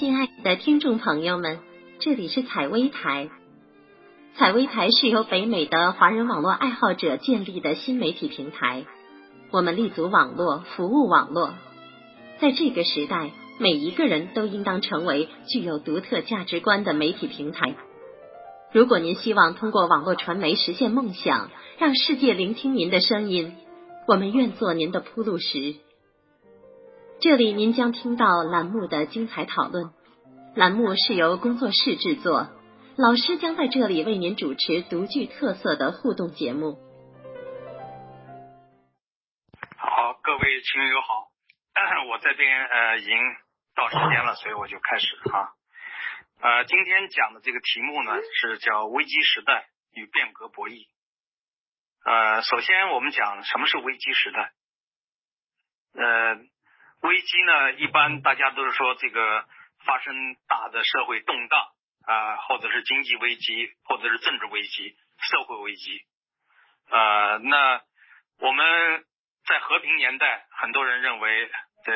亲爱的听众朋友们，这里是采薇台。采薇台是由北美的华人网络爱好者建立的新媒体平台。我们立足网络，服务网络。在这个时代，每一个人都应当成为具有独特价值观的媒体平台。如果您希望通过网络传媒实现梦想，让世界聆听您的声音，我们愿做您的铺路石。这里您将听到栏目的精彩讨论。栏目是由工作室制作，老师将在这里为您主持独具特色的互动节目。好，各位亲友好，我这边呃已经到时间了，所以我就开始哈。呃，今天讲的这个题目呢是叫危机时代与变革博弈。呃，首先我们讲什么是危机时代。呃，危机呢，一般大家都是说这个发生大的社会动荡啊，或者是经济危机，或者是政治危机、社会危机。呃，那我们在和平年代，很多人认为这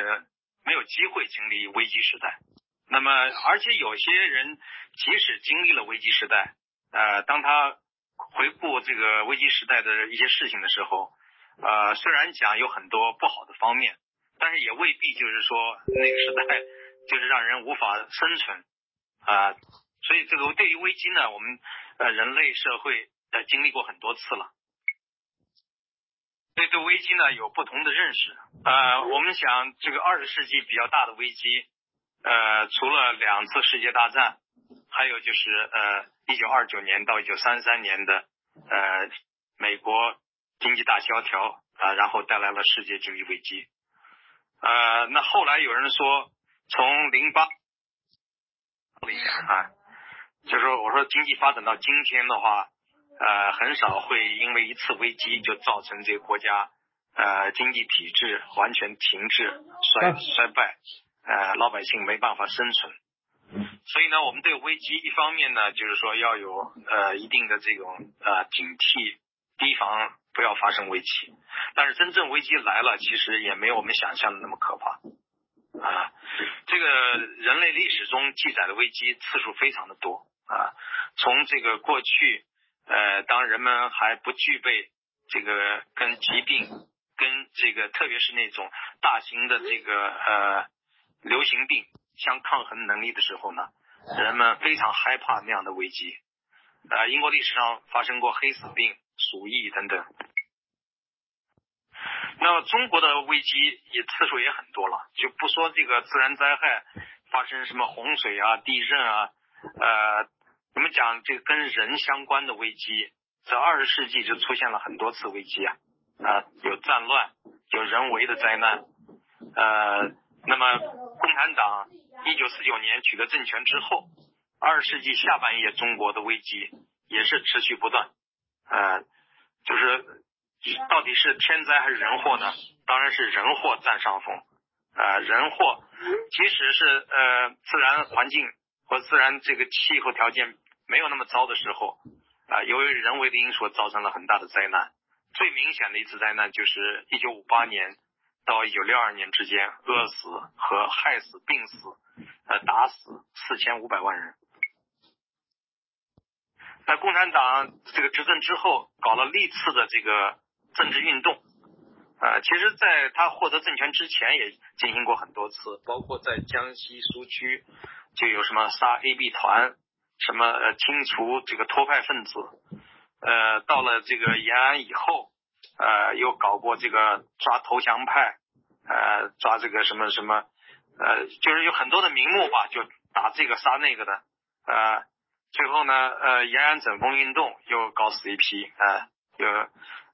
没有机会经历危机时代。那么，而且有些人即使经历了危机时代，呃，当他回顾这个危机时代的一些事情的时候，呃，虽然讲有很多不好的方面，但是也未必就是说那个时代 就是让人无法生存啊。所以，这个对于危机呢，我们呃人类社会呃经历过很多次了，对对危机呢有不同的认识。呃，我们想这个二十世纪比较大的危机。呃，除了两次世界大战，还有就是呃，一九二九年到一九三三年的呃美国经济大萧条啊，然后带来了世界经济危机。呃，那后来有人说，从零八啊，就是说我说经济发展到今天的话，呃，很少会因为一次危机就造成这个国家呃经济体制完全停滞衰衰败。呃，老百姓没办法生存，所以呢，我们对危机一方面呢，就是说要有呃一定的这种呃警惕，提防不要发生危机。但是真正危机来了，其实也没有我们想象的那么可怕啊。这个人类历史中记载的危机次数非常的多啊，从这个过去呃，当人们还不具备这个跟疾病跟这个特别是那种大型的这个呃。流行病相抗衡能力的时候呢，人们非常害怕那样的危机。呃，英国历史上发生过黑死病、鼠疫等等。那么中国的危机也次数也很多了，就不说这个自然灾害发生什么洪水啊、地震啊，呃，我们讲这个跟人相关的危机，在二十世纪就出现了很多次危机啊，啊，有战乱，有人为的灾难，呃，那么。共产党一九四九年取得政权之后，二十世纪下半叶中国的危机也是持续不断。呃，就是到底是天灾还是人祸呢？当然是人祸占上风。呃，人祸即使是呃自然环境或自然这个气候条件没有那么糟的时候，啊，由于人为的因素造成了很大的灾难。最明显的一次灾难就是一九五八年。到一九六二年之间，饿死和害死、病死、呃打死四千五百万人。在共产党这个执政之后，搞了历次的这个政治运动，呃，其实在他获得政权之前也进行过很多次，包括在江西苏区就有什么杀 A B 团，什么呃清除这个托派分子，呃，到了这个延安以后。呃，又搞过这个抓投降派，呃，抓这个什么什么，呃，就是有很多的名目吧，就打这个杀那个的，呃，最后呢，呃，延安整风运动又搞死一批，呃，有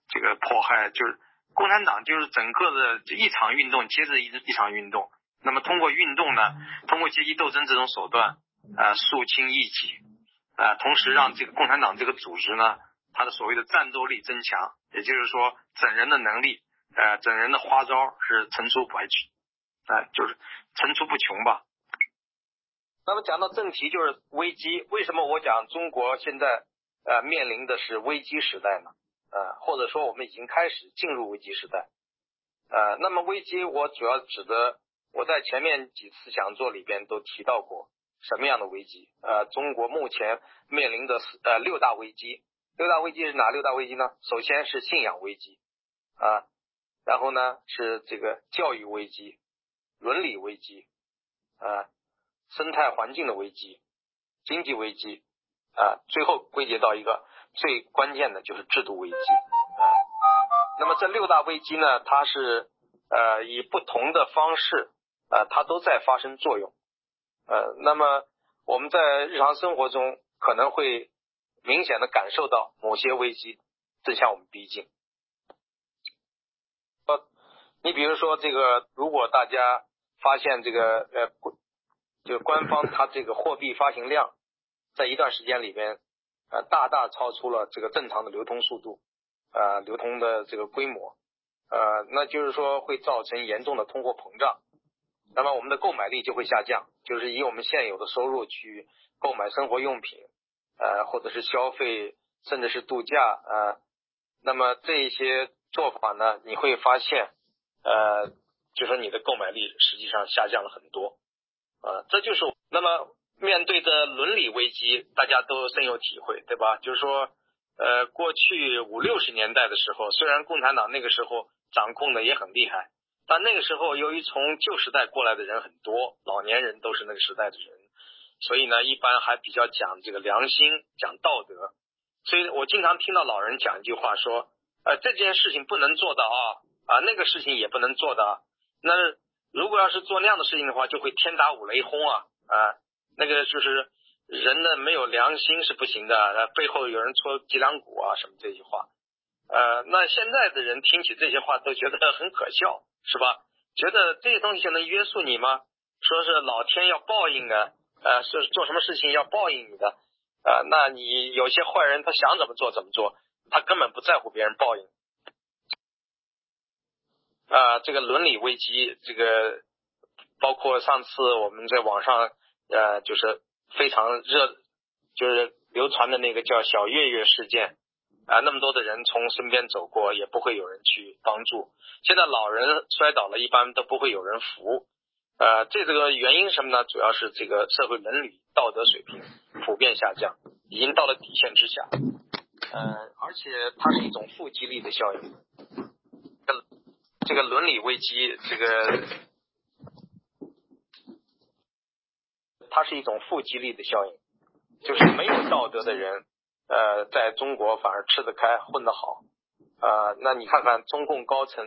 这个迫害，就是共产党就是整个的一场运动接着一一场运动，那么通过运动呢，通过阶级斗争这种手段，呃，肃清异己，呃，同时让这个共产党这个组织呢。他的所谓的战斗力增强，也就是说整人的能力，呃，整人的花招是层出不穷，哎，就是层出不穷吧。那么讲到正题，就是危机。为什么我讲中国现在呃面临的是危机时代呢？呃，或者说我们已经开始进入危机时代。呃，那么危机我主要指的我在前面几次讲座里边都提到过什么样的危机？呃，中国目前面临的呃六大危机，六大危机是哪六大危机呢？首先是信仰危机啊，然后呢是这个教育危机、伦理危机啊、生态环境的危机、经济危机啊，最后归结到一个最关键的就是制度危机啊。那么这六大危机呢，它是呃以不同的方式。啊，它都在发生作用，呃，那么我们在日常生活中可能会明显的感受到某些危机正向我们逼近。呃，你比如说这个，如果大家发现这个呃，就官方它这个货币发行量在一段时间里边呃大大超出了这个正常的流通速度，呃，流通的这个规模，呃，那就是说会造成严重的通货膨胀。那么我们的购买力就会下降，就是以我们现有的收入去购买生活用品，呃，或者是消费，甚至是度假，呃，那么这一些做法呢，你会发现，呃，就说你的购买力实际上下降了很多，啊，这就是那么面对着伦理危机，大家都深有体会，对吧？就是说，呃，过去五六十年代的时候，虽然共产党那个时候掌控的也很厉害。但那个时候，由于从旧时代过来的人很多，老年人都是那个时代的人，所以呢，一般还比较讲这个良心，讲道德。所以我经常听到老人讲一句话，说，呃，这件事情不能做的啊，啊，那个事情也不能做的。那如果要是做那样的事情的话，就会天打五雷轰啊，啊，那个就是人呢没有良心是不行的，背后有人戳脊梁骨啊，什么这些话。呃，那现在的人听起这些话都觉得很可笑。是吧？觉得这些东西能约束你吗？说是老天要报应的，呃，是做什么事情要报应你的，啊，那你有些坏人他想怎么做怎么做，他根本不在乎别人报应。啊，这个伦理危机，这个包括上次我们在网上呃，就是非常热，就是流传的那个叫小月月事件。啊，那么多的人从身边走过，也不会有人去帮助。现在老人摔倒了，一般都不会有人扶。呃，这这个原因什么呢？主要是这个社会伦理道德水平普遍下降，已经到了底线之下。嗯，而且它是一种负激励的效应。这个伦理危机，这个它是一种负激励的效应，就是没有道德的人。呃，在中国反而吃得开，混得好，呃，那你看看中共高层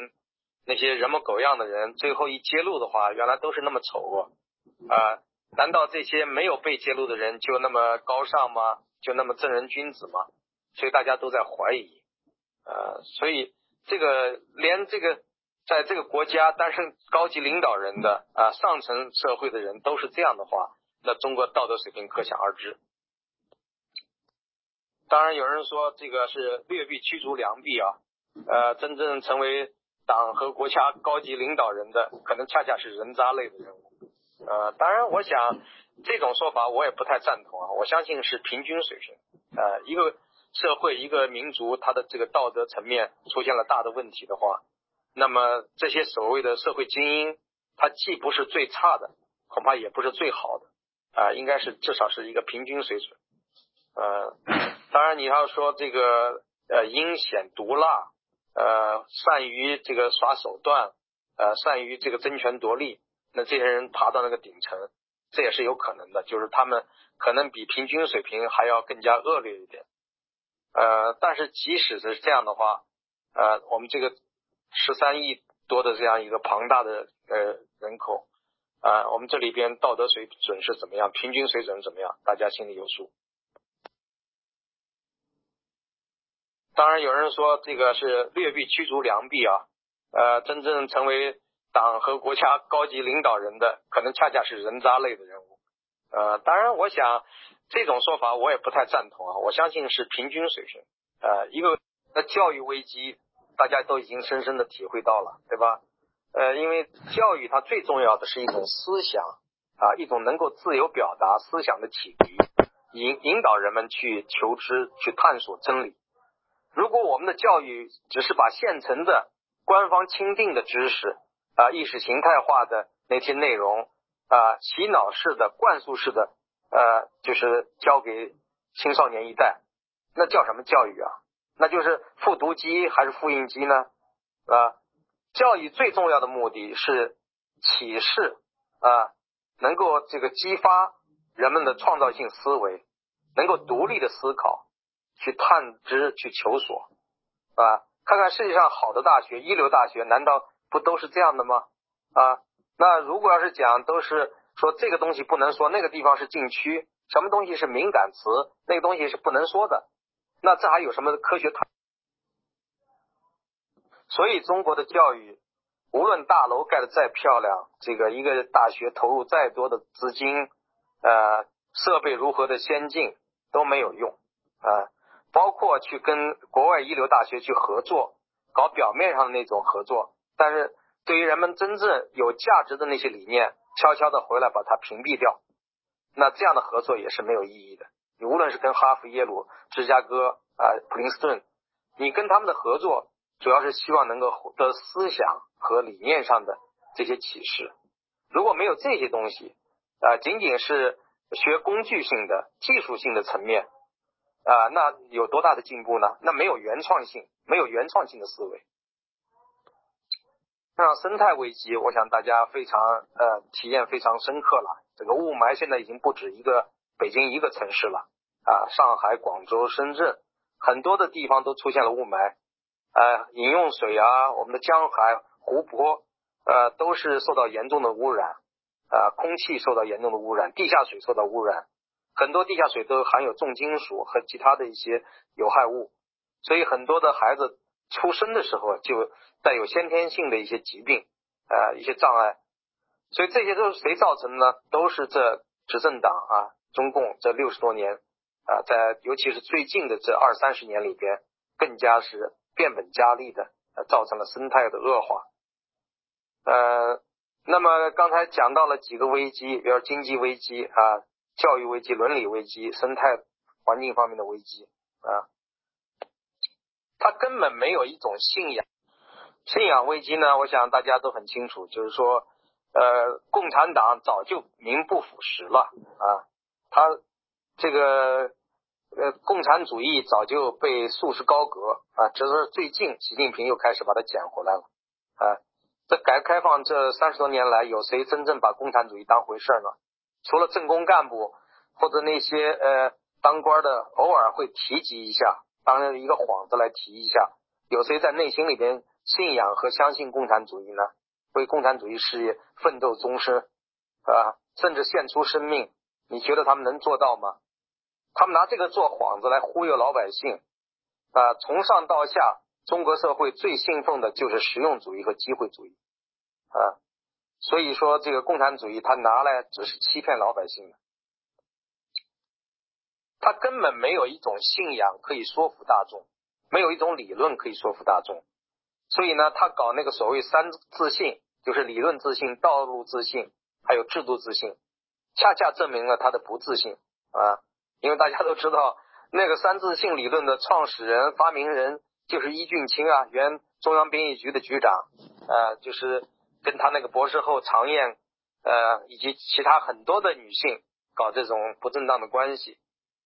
那些人模狗样的人，最后一揭露的话，原来都是那么丑恶，啊，难道这些没有被揭露的人就那么高尚吗？就那么正人君子吗？所以大家都在怀疑，呃，所以这个连这个在这个国家担任高级领导人的啊上层社会的人都是这样的话，那中国道德水平可想而知。当然有人说这个是劣币驱逐良币啊，呃，真正成为党和国家高级领导人的，可能恰恰是人渣类的人物。呃，当然，我想这种说法我也不太赞同啊。我相信是平均水平。呃，一个社会、一个民族，它的这个道德层面出现了大的问题的话，那么这些所谓的社会精英，他既不是最差的，恐怕也不是最好的，啊，应该是至少是一个平均水准。呃，当然你要说这个呃阴险毒辣，呃善于这个耍手段，呃善于这个争权夺利，那这些人爬到那个顶层，这也是有可能的，就是他们可能比平均水平还要更加恶劣一点。呃，但是即使是这样的话，呃，我们这个十三亿多的这样一个庞大的呃人口，啊，我们这里边道德水准是怎么样，平均水准怎么样，大家心里有数。当然有人说这个是劣币驱逐良币啊，呃，真正成为党和国家高级领导人的，可能恰恰是人渣类的人物。呃，当然我想这种说法我也不太赞同啊，我相信是平均水平。呃，一个那教育危机大家都已经深深的体会到了，对吧？呃，因为教育它最重要的是一种思想啊，一种能够自由表达思想的启迪，引引导人们去求知、去探索真理。如果我们的教育只是把现成的官方钦定的知识啊意识形态化的那些内容啊，洗脑式的、灌输式的，呃，就是教给青少年一代，那叫什么教育啊？那就是复读机还是复印机呢？啊，教育最重要的目的是启示啊，能够这个激发人们的创造性思维，能够独立的思考，去探知、去求索啊。看看世界上好的大学，一流大学，难道不都是这样的吗？啊，那如果要是讲都是说这个东西不能说，那个地方是禁区，什么东西是敏感词，那个东西是不能说的，那这还有什么科学谈？所以中国的教育，无论大楼盖的再漂亮，这个一个大学投入再多的资金，呃，设备如何的先进都没有用啊。包括去跟国外一流大学去合作，搞表面上的那种合作，但是对于人们真正有价值的那些理念，悄悄的回来把它屏蔽掉，那这样的合作也是没有意义的。你无论是跟哈佛、耶鲁、芝加哥啊、普林斯顿，你跟他们的合作，主要是希望能够获得思想和理念上的这些启示。如果没有这些东西，啊，仅仅是学工具性的、技术性的层面。啊，那有多大的进步呢？那没有原创性，没有原创性的思维。像生态危机，我想大家非常呃体验非常深刻了。这个雾霾现在已经不止一个北京一个城市了啊，上海、广州、深圳很多的地方都出现了雾霾。呃，饮用水啊，我们的江海、湖泊呃都是受到严重的污染啊，空气受到严重的污染，地下水受到污染。很多地下水都含有重金属和其他的一些有害物，所以很多的孩子出生的时候就带有先天性的一些疾病，呃，一些障碍。所以这些都是谁造成的呢？都是这执政党啊，中共这六十多年啊，在尤其是最近的这二三十年里边，更加是变本加厉的，呃，造成了生态的恶化。呃，那么刚才讲到了几个危机，比如经济危机啊。教育危机、伦理危机、生态环境方面的危机啊，他根本没有一种信仰。信仰危机呢，我想大家都很清楚，就是说，呃，共产党早就名不副实了啊，他这个呃，共产主义早就被束之高阁啊，只是最近习近平又开始把它捡回来了啊。这改革开放这三十多年来，有谁真正把共产主义当回事呢？除了政工干部或者那些呃当官的，偶尔会提及一下，当然一个幌子来提一下。有谁在内心里边信仰和相信共产主义呢？为共产主义事业奋斗终身啊，甚至献出生命？你觉得他们能做到吗？他们拿这个做幌子来忽悠老百姓啊！从上到下，中国社会最信奉的就是实用主义和机会主义啊。所以说，这个共产主义他拿来只是欺骗老百姓的，他根本没有一种信仰可以说服大众，没有一种理论可以说服大众。所以呢，他搞那个所谓三自信，就是理论自信、道路自信，还有制度自信，恰恰证明了他的不自信啊！因为大家都知道，那个三自信理论的创始人、发明人就是伊俊清啊，原中央编译局的局长，呃，就是。跟他那个博士后常燕，呃，以及其他很多的女性搞这种不正当的关系，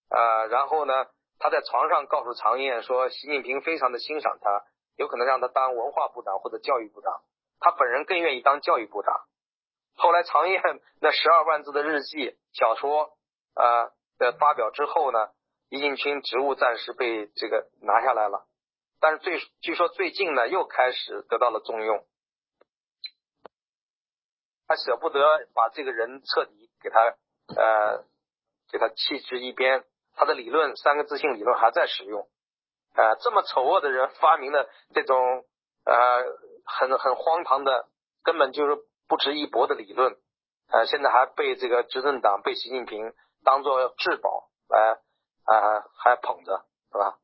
呃，然后呢，他在床上告诉常燕说，习近平非常的欣赏他，有可能让他当文化部长或者教育部长，他本人更愿意当教育部长。后来常燕那十二万字的日记小说，呃的发表之后呢，易近平职务暂时被这个拿下来了，但是最据说最近呢又开始得到了重用。他舍不得把这个人彻底给他呃给他弃之一边，他的理论三个自信理论还在使用，呃这么丑恶的人发明的这种呃很很荒唐的根本就是不值一驳的理论，呃现在还被这个执政党被习近平当做至宝来啊还捧着是吧？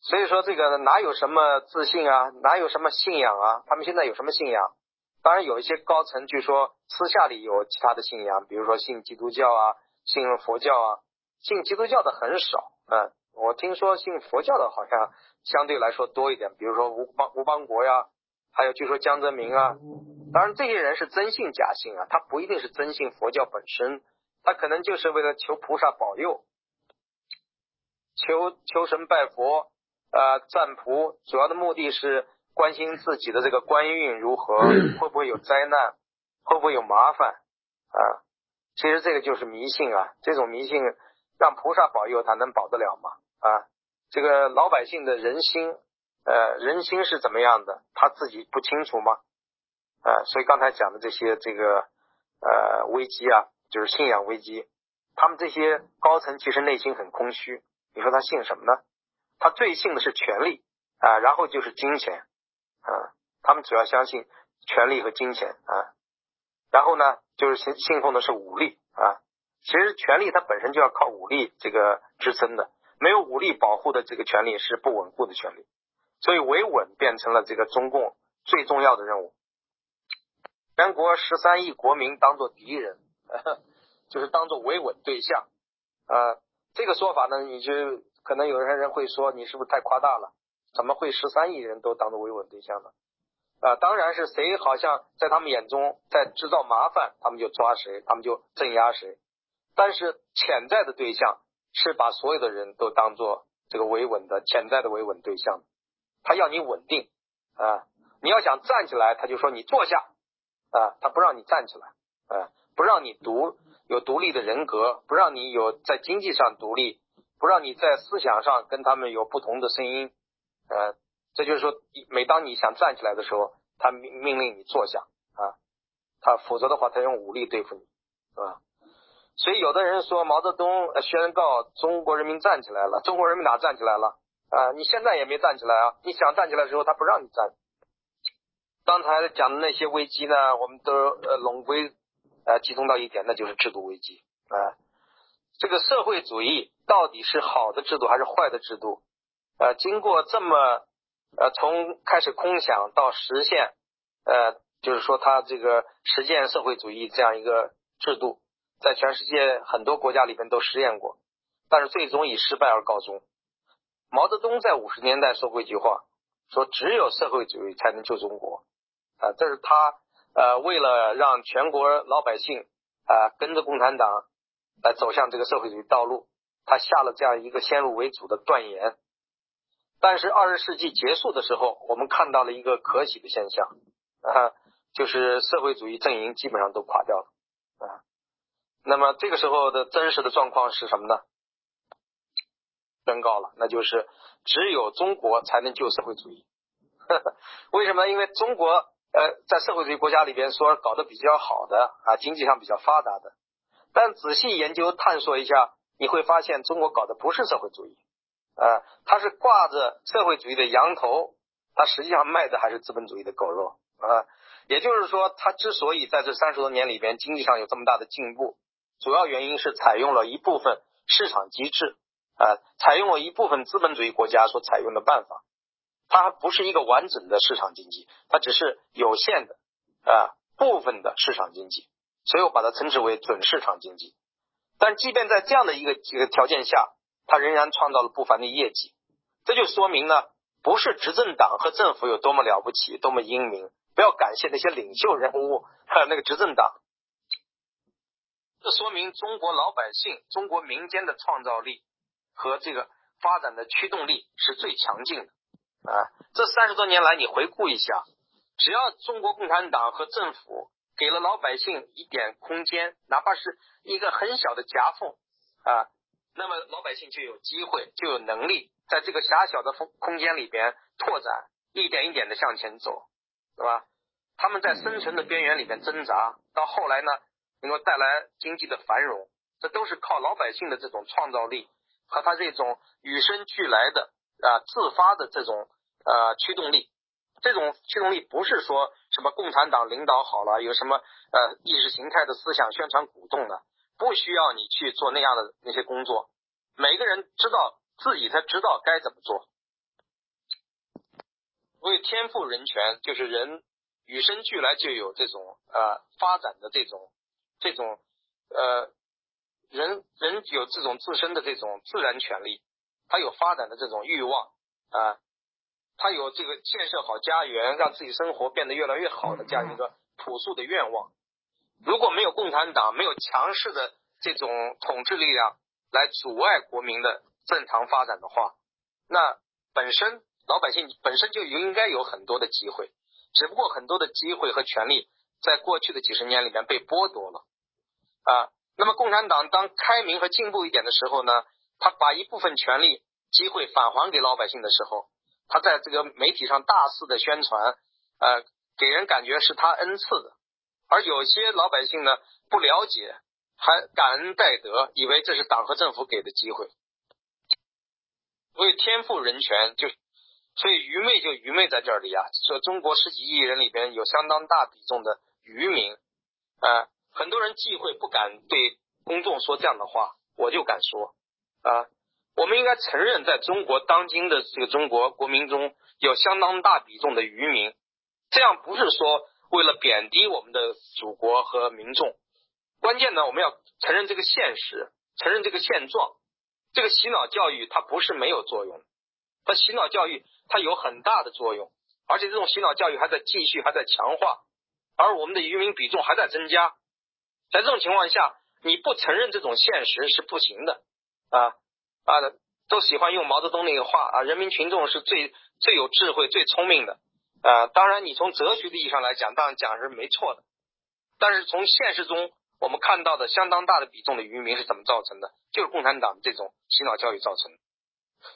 所以说这个哪有什么自信啊，哪有什么信仰啊？他们现在有什么信仰？当然有一些高层，据说私下里有其他的信仰，比如说信基督教啊，信佛教啊。信基督教的很少，嗯，我听说信佛教的好像相对来说多一点，比如说吴邦吴邦国呀，还有据说江泽民啊，当然，这些人是真信假信啊，他不一定是真信佛教本身，他可能就是为了求菩萨保佑，求求神拜佛，呃，赞菩，主要的目的是关心自己的这个官运如何，会不会有灾难，会不会有麻烦啊？其实这个就是迷信啊，这种迷信让菩萨保佑，他能保得了吗？啊，这个老百姓的人心，呃，人心是怎么样的，他自己不清楚吗？啊，所以刚才讲的这些这个呃危机啊，就是信仰危机。他们这些高层其实内心很空虚。你说他信什么呢？他最信的是权力啊，然后就是金钱啊。他们主要相信权力和金钱啊。然后呢，就是信信奉的是武力啊。其实权力它本身就要靠武力这个支撑的，没有武力保护的这个权利是不稳固的权利。所以维稳变成了这个中共最重要的任务。全国十三亿国民当做敌人，就是当做维稳对象啊。这个说法呢，你就可能有些人会说，你是不是太夸大了？怎么会十三亿人都当做维稳对象呢？啊，当然是谁好像在他们眼中在制造麻烦，他们就抓谁，他们就镇压谁。但是潜在的对象是把所有的人都当做这个维稳的潜在的维稳对象，他要你稳定啊，你要想站起来，他就说你坐下。啊，他不让你站起来，啊，不让你独有独立的人格，不让你有在经济上独立，不让你在思想上跟他们有不同的声音，呃，这就是说，每当你想站起来的时候，他命命令你坐下，啊，他否则的话，他用武力对付你，是吧？所以有的人说毛泽东宣告中国人民站起来了，中国人民哪站起来了？啊，你现在也没站起来啊，你想站起来的时候，他不让你站。刚才讲的那些危机呢，我们都呃拢归呃集中到一点，那就是制度危机啊。这个社会主义到底是好的制度还是坏的制度？呃，经过这么呃从开始空想到实现，呃，就是说他这个实践社会主义这样一个制度，在全世界很多国家里面都实验过，但是最终以失败而告终。毛泽东在五十年代说过一句话，说只有社会主义才能救中国。啊，这是他呃，为了让全国老百姓啊跟着共产党来走向这个社会主义道路，他下了这样一个先入为主的断言。但是二十世纪结束的时候，我们看到了一个可喜的现象啊，就是社会主义阵营基本上都垮掉了啊。那么这个时候的真实的状况是什么呢？宣告了，那就是只有中国才能救社会主义。为什么？因为中国。呃，在社会主义国家里边说搞得比较好的啊，经济上比较发达的，但仔细研究探索一下，你会发现中国搞的不是社会主义，啊，它是挂着社会主义的羊头，它实际上卖的还是资本主义的狗肉啊。也就是说，它之所以在这三十多年里边经济上有这么大的进步，主要原因是采用了一部分市场机制啊，采用了一部分资本主义国家所采用的办法。它不是一个完整的市场经济，它只是有限的啊部分的市场经济，所以我把它称之为准市场经济。但即便在这样的一个一个条件下，它仍然创造了不凡的业绩。这就说明呢，不是执政党和政府有多么了不起，多么英明，不要感谢那些领袖人物和那个执政党。这说明中国老百姓、中国民间的创造力和这个发展的驱动力是最强劲的。啊，这三十多年来，你回顾一下，只要中国共产党和政府给了老百姓一点空间，哪怕是一个很小的夹缝啊，那么老百姓就有机会，就有能力在这个狭小的空空间里边拓展，一点一点的向前走，是吧？他们在生存的边缘里边挣扎，到后来呢，能够带来经济的繁荣，这都是靠老百姓的这种创造力和他这种与生俱来的。啊，自发的这种呃驱动力，这种驱动力不是说什么共产党领导好了，有什么呃意识形态的思想宣传鼓动的，不需要你去做那样的那些工作，每个人知道自己才知道该怎么做。所以天赋人权就是人与生俱来就有这种呃发展的这种这种呃人人有这种自身的这种自然权利。他有发展的这种欲望啊，他有这个建设好家园，让自己生活变得越来越好的这样一个朴素的愿望。如果没有共产党，没有强势的这种统治力量来阻碍国民的正常发展的话，那本身老百姓本身就应该有很多的机会，只不过很多的机会和权利在过去的几十年里面被剥夺了啊。那么共产党当开明和进步一点的时候呢，他把一部分权利机会返还给老百姓的时候，他在这个媒体上大肆的宣传，呃，给人感觉是他恩赐的，而有些老百姓呢不了解，还感恩戴德，以为这是党和政府给的机会。所以天赋人权就，所以愚昧就愚昧在这里啊。说中国十几亿人里边有相当大比重的愚民，啊，很多人忌讳不敢对公众说这样的话，我就敢说啊。我们应该承认，在中国当今的这个中国国民中有相当大比重的愚民。这样不是说为了贬低我们的祖国和民众，关键呢，我们要承认这个现实，承认这个现状。这个洗脑教育它不是没有作用，它洗脑教育它有很大的作用，而且这种洗脑教育还在继续，还在强化，而我们的渔民比重还在增加。在这种情况下，你不承认这种现实是不行的啊啊！都喜欢用毛泽东那个话啊，人民群众是最最有智慧、最聪明的啊。当然，你从哲学的意义上来讲，当然讲是没错的，但是从现实中。我们看到的相当大的比重的渔民是怎么造成的？就是共产党这种洗脑教育造成的。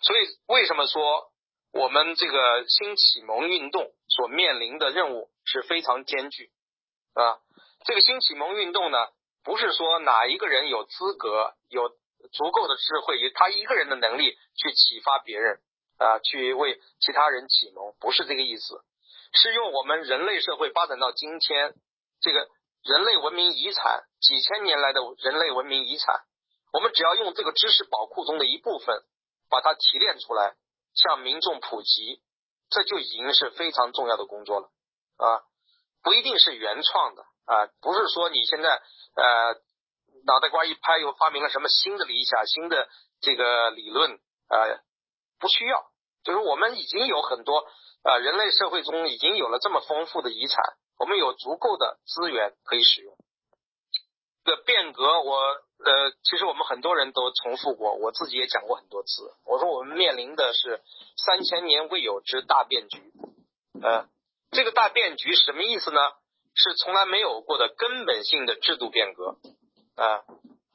所以，为什么说我们这个新启蒙运动所面临的任务是非常艰巨啊？这个新启蒙运动呢，不是说哪一个人有资格、有足够的智慧，以他一个人的能力去启发别人啊，去为其他人启蒙，不是这个意思。是用我们人类社会发展到今天这个。人类文明遗产，几千年来的人类文明遗产，我们只要用这个知识宝库中的一部分，把它提炼出来，向民众普及，这就已经是非常重要的工作了啊！不一定是原创的啊，不是说你现在呃脑袋瓜一拍又发明了什么新的理想、新的这个理论啊，不需要，就是我们已经有很多啊，人类社会中已经有了这么丰富的遗产。我们有足够的资源可以使用。这个变革，我呃，其实我们很多人都重复过，我自己也讲过很多次。我说我们面临的是三千年未有之大变局。呃，这个大变局什么意思呢？是从来没有过的根本性的制度变革。啊，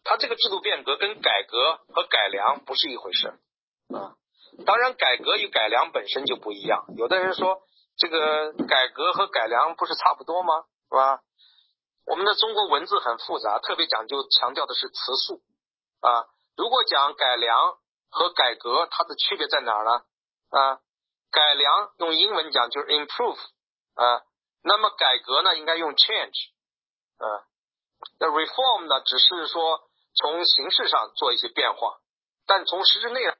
它这个制度变革跟改革和改良不是一回事。啊，当然改革与改良本身就不一样。有的人说。这个改革和改良不是差不多吗？是吧？我们的中国文字很复杂，特别讲究强调的是词素啊。如果讲改良和改革，它的区别在哪儿呢？啊，改良用英文讲就是 improve 啊，那么改革呢应该用 change 啊。那 reform 呢只是说从形式上做一些变化，但从实质内容。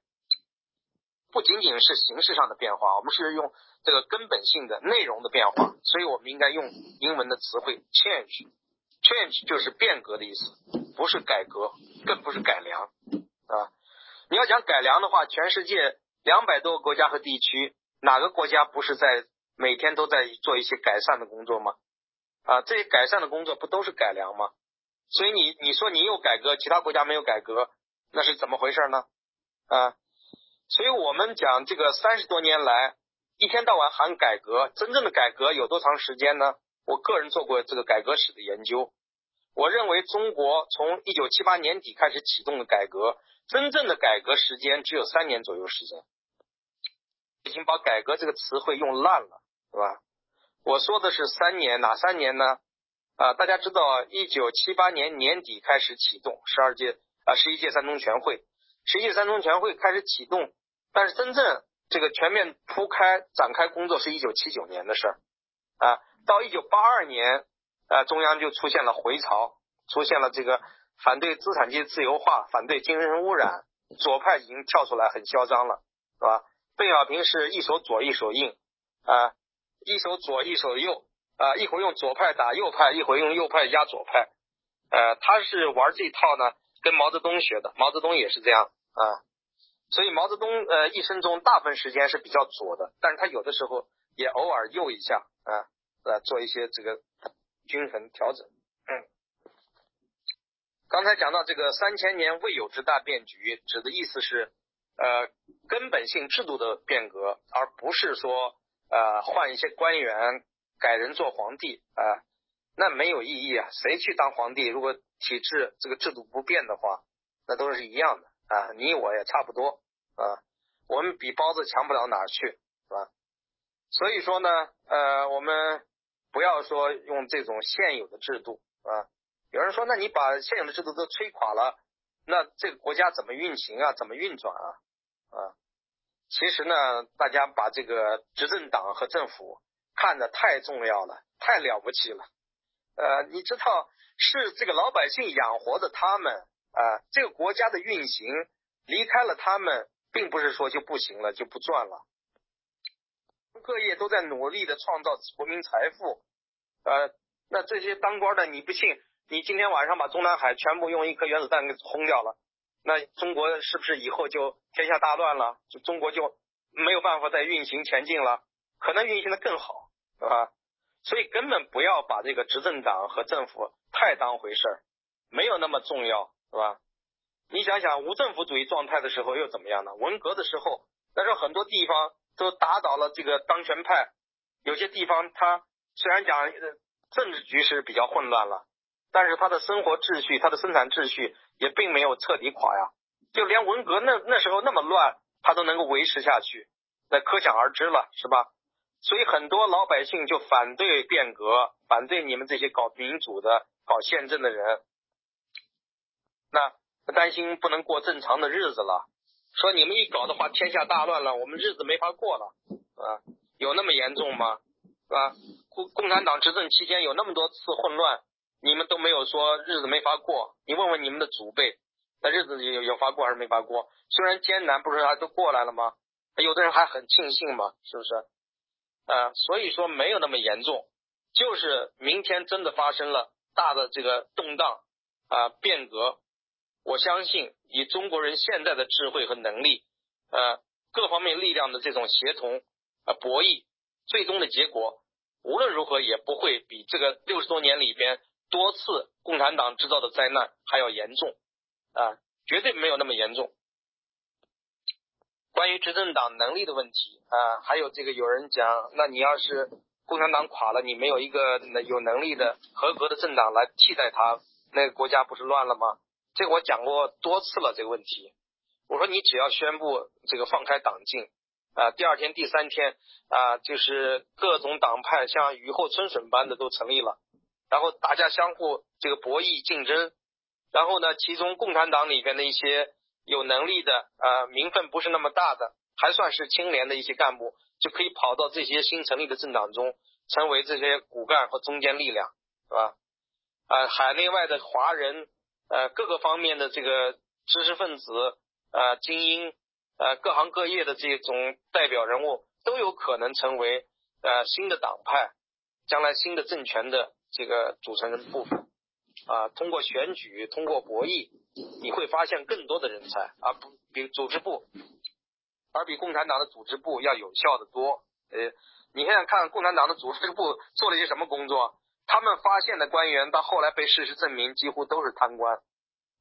不仅仅是形式上的变化，我们是用这个根本性的内容的变化，所以我们应该用英文的词汇 change，change 就是变革的意思，不是改革，更不是改良啊。你要讲改良的话，全世界两百多个国家和地区，哪个国家不是在每天都在做一些改善的工作吗？啊，这些改善的工作不都是改良吗？所以你你说你有改革，其他国家没有改革，那是怎么回事呢？啊？所以我们讲这个三十多年来，一天到晚喊改革，真正的改革有多长时间呢？我个人做过这个改革史的研究，我认为中国从一九七八年底开始启动的改革，真正的改革时间只有三年左右时间，已经把改革这个词汇用烂了，是吧？我说的是三年，哪三年呢？啊，大家知道，一九七八年年底开始启动十二届啊十一届三中全会，十一届三中全会开始启动。但是真正这个全面铺开展开工作是一九七九年的事儿啊，到一九八二年啊，中央就出现了回潮，出现了这个反对资产阶级自由化、反对精神污染，左派已经跳出来很嚣张了，是吧？邓小平是一手左一手硬啊，一手左一手右啊，一会儿用左派打右派，一会儿用右派压左派，呃，他是玩这套呢，跟毛泽东学的，毛泽东也是这样啊。所以毛泽东呃一生中大部分时间是比较左的，但是他有的时候也偶尔右一下啊，呃做一些这个均衡调整。嗯，刚才讲到这个三千年未有之大变局，指的意思是呃根本性制度的变革，而不是说呃换一些官员改人做皇帝啊，那没有意义啊。谁去当皇帝，如果体制这个制度不变的话，那都是一样的啊，你我也差不多啊，我们比包子强不了哪去，是吧？所以说呢，呃，我们不要说用这种现有的制度啊。有人说，那你把现有的制度都摧垮了，那这个国家怎么运行啊？怎么运转啊？啊，其实呢，大家把这个执政党和政府看得太重要了，太了不起了。呃，你知道是这个老百姓养活的他们啊，这个国家的运行离开了他们，并不是说就不行了，就不转了。各业都在努力的创造国民财富，呃，那这些当官的，你不信？你今天晚上把中南海全部用一颗原子弹给轰掉了，那中国是不是以后就天下大乱了？就中国就没有办法再运行前进了？可能运行的更好，是吧？所以根本不要把这个执政党和政府太当回事儿，没有那么重要，是吧？你想想，无政府主义状态的时候又怎么样呢？文革的时候，那时候很多地方。都打倒了这个当权派，有些地方他虽然讲政治局势比较混乱了，但是他的生活秩序、他的生产秩序也并没有彻底垮呀。就连文革那那时候那么乱，他都能够维持下去，那可想而知了，是吧？所以很多老百姓就反对变革，反对你们这些搞民主的、搞宪政的人，那担心不能过正常的日子了。说你们一搞的话，天下大乱了，我们日子没法过了，啊，有那么严重吗？是吧？共共产党执政期间有那么多次混乱，你们都没有说日子没法过。你问问你们的祖辈，那日子有有法过还是没法过？虽然艰难，不是他都过来了吗？有的人还很庆幸嘛，是不是？啊，所以说没有那么严重，就是明天真的发生了大的这个动荡啊变革。我相信，以中国人现在的智慧和能力，呃，各方面力量的这种协同啊博弈，最终的结果无论如何也不会比这个六十多年里边多次共产党制造的灾难还要严重啊，绝对没有那么严重。关于执政党能力的问题啊，还有这个有人讲，那你要是共产党垮了，你没有一个有能力的合格的政党来替代他，那个国家不是乱了吗？这个我讲过多次了，这个问题，我说你只要宣布这个放开党禁啊，第二天、第三天啊，就是各种党派像雨后春笋般的都成立了，然后大家相互这个博弈竞争，然后呢，其中共产党里边的一些有能力的啊，名分不是那么大的，还算是清廉的一些干部，就可以跑到这些新成立的政党中，成为这些骨干和中坚力量，是吧？啊，海内外的华人。呃，各个方面的这个知识分子、呃精英、呃各行各业的这种代表人物，都有可能成为呃新的党派，将来新的政权的这个组成人部分。啊，通过选举，通过博弈，你会发现更多的人才，而不比组织部，而比共产党的组织部要有效的多。呃，你现在看共产党的组织部做了些什么工作？他们发现的官员，到后来被事实证明，几乎都是贪官。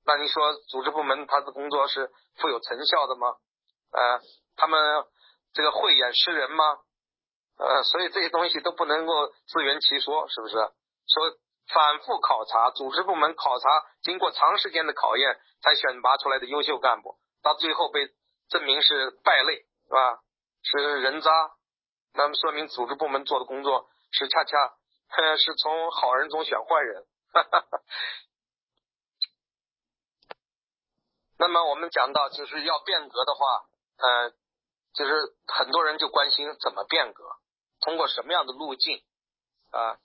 那你说，组织部门他的工作是富有成效的吗？呃，他们这个慧眼识人吗？呃，所以这些东西都不能够自圆其说，是不是？说反复考察，组织部门考察，经过长时间的考验，才选拔出来的优秀干部，到最后被证明是败类，是吧？是人渣，那么说明组织部门做的工作是恰恰。是从好人中选坏人，那么我们讲到就是要变革的话，呃，就是很多人就关心怎么变革，通过什么样的路径啊？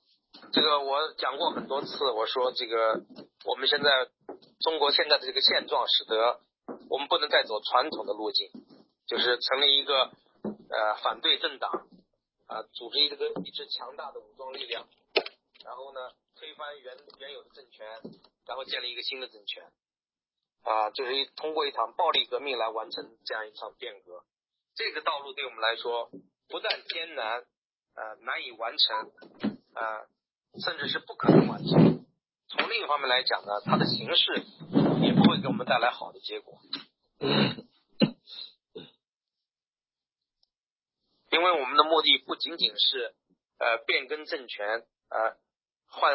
这个我讲过很多次，我说这个我们现在中国现在的这个现状，使得我们不能再走传统的路径，就是成立一个呃反对政党。啊，组织一个一支强大的武装力量，然后呢，推翻原原有的政权，然后建立一个新的政权，啊，就是通过一场暴力革命来完成这样一场变革。这个道路对我们来说不但艰难，啊，难以完成，啊，甚至是不可能完成。从另一方面来讲呢，它的形式也不会给我们带来好的结果。因为我们的目的不仅仅是呃变更政权，呃换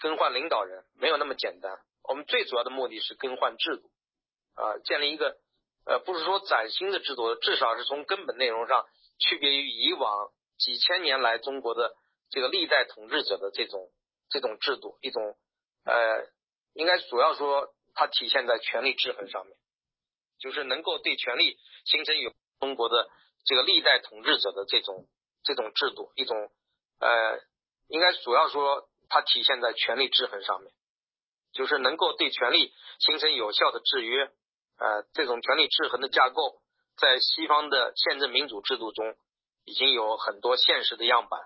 更换领导人，没有那么简单。我们最主要的目的是更换制度，啊，建立一个呃不是说崭新的制度，至少是从根本内容上区别于以往几千年来中国的这个历代统治者的这种这种制度，一种呃应该主要说它体现在权力制衡上面，就是能够对权力形成有中国的。这个历代统治者的这种这种制度，一种呃，应该主要说它体现在权力制衡上面，就是能够对权力形成有效的制约。呃，这种权力制衡的架构，在西方的宪政民主制度中已经有很多现实的样板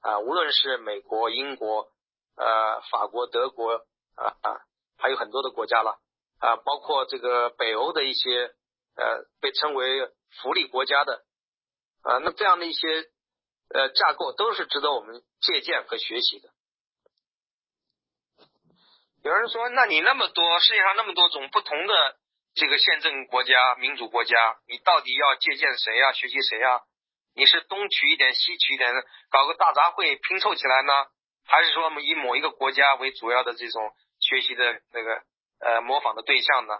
啊，无论是美国、英国、呃法国、德国啊啊，还有很多的国家了啊，包括这个北欧的一些呃被称为福利国家的。啊，那这样的一些呃架构都是值得我们借鉴和学习的。有人说，那你那么多世界上那么多种不同的这个宪政国家、民主国家，你到底要借鉴谁呀？学习谁呀？你是东取一点，西取一点，搞个大杂烩拼凑起来呢？还是说以某一个国家为主要的这种学习的那个呃模仿的对象呢？